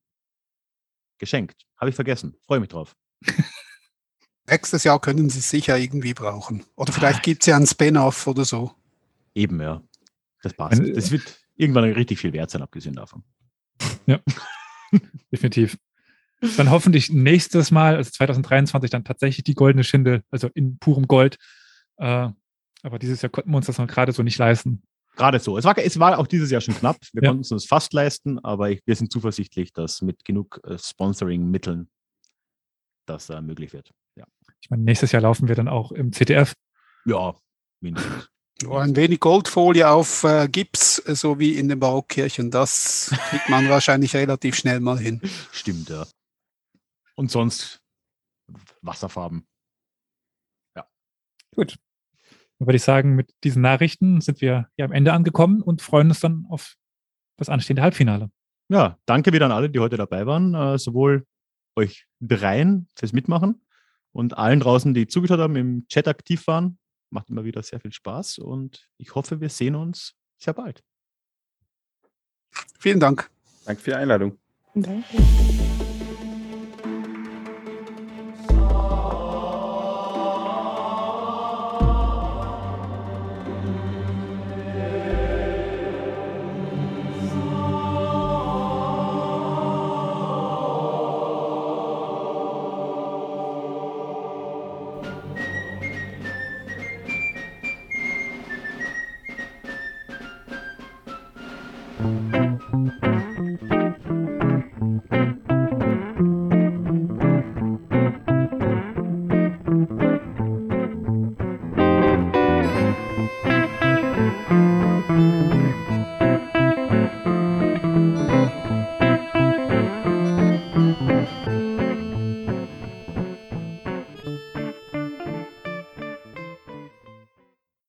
Geschenkt. Habe ich vergessen. Freue mich drauf. Nächstes Jahr können sie es sicher irgendwie brauchen. Oder vielleicht gibt es ja einen Spin-off oder so. Eben, ja. Das passt. Das wird irgendwann richtig viel wert sein, abgesehen davon. Ja, definitiv. Dann hoffentlich nächstes Mal, also 2023, dann tatsächlich die goldene Schindel, also in purem Gold. Äh, aber dieses Jahr konnten wir uns das noch gerade so nicht leisten. Gerade so. Es war, es war auch dieses Jahr schon knapp. Wir ja. konnten es uns fast leisten, aber ich, wir sind zuversichtlich, dass mit genug äh, Sponsoring-Mitteln das äh, möglich wird. Ja. Ich meine, nächstes Jahr laufen wir dann auch im CTF. Ja, mindestens. Oh, ein wenig Goldfolie auf äh, Gips, so wie in den Barockkirchen. Das kriegt man wahrscheinlich relativ schnell mal hin. Stimmt, ja. Und sonst Wasserfarben. Ja. Gut. Dann würde ich sagen, mit diesen Nachrichten sind wir ja am Ende angekommen und freuen uns dann auf das anstehende Halbfinale. Ja, danke wieder an alle, die heute dabei waren. Äh, sowohl euch dreien fürs Mitmachen und allen draußen, die zugeschaut haben, im Chat aktiv waren. Macht immer wieder sehr viel Spaß und ich hoffe, wir sehen uns sehr bald. Vielen Dank. Danke für die Einladung. Danke.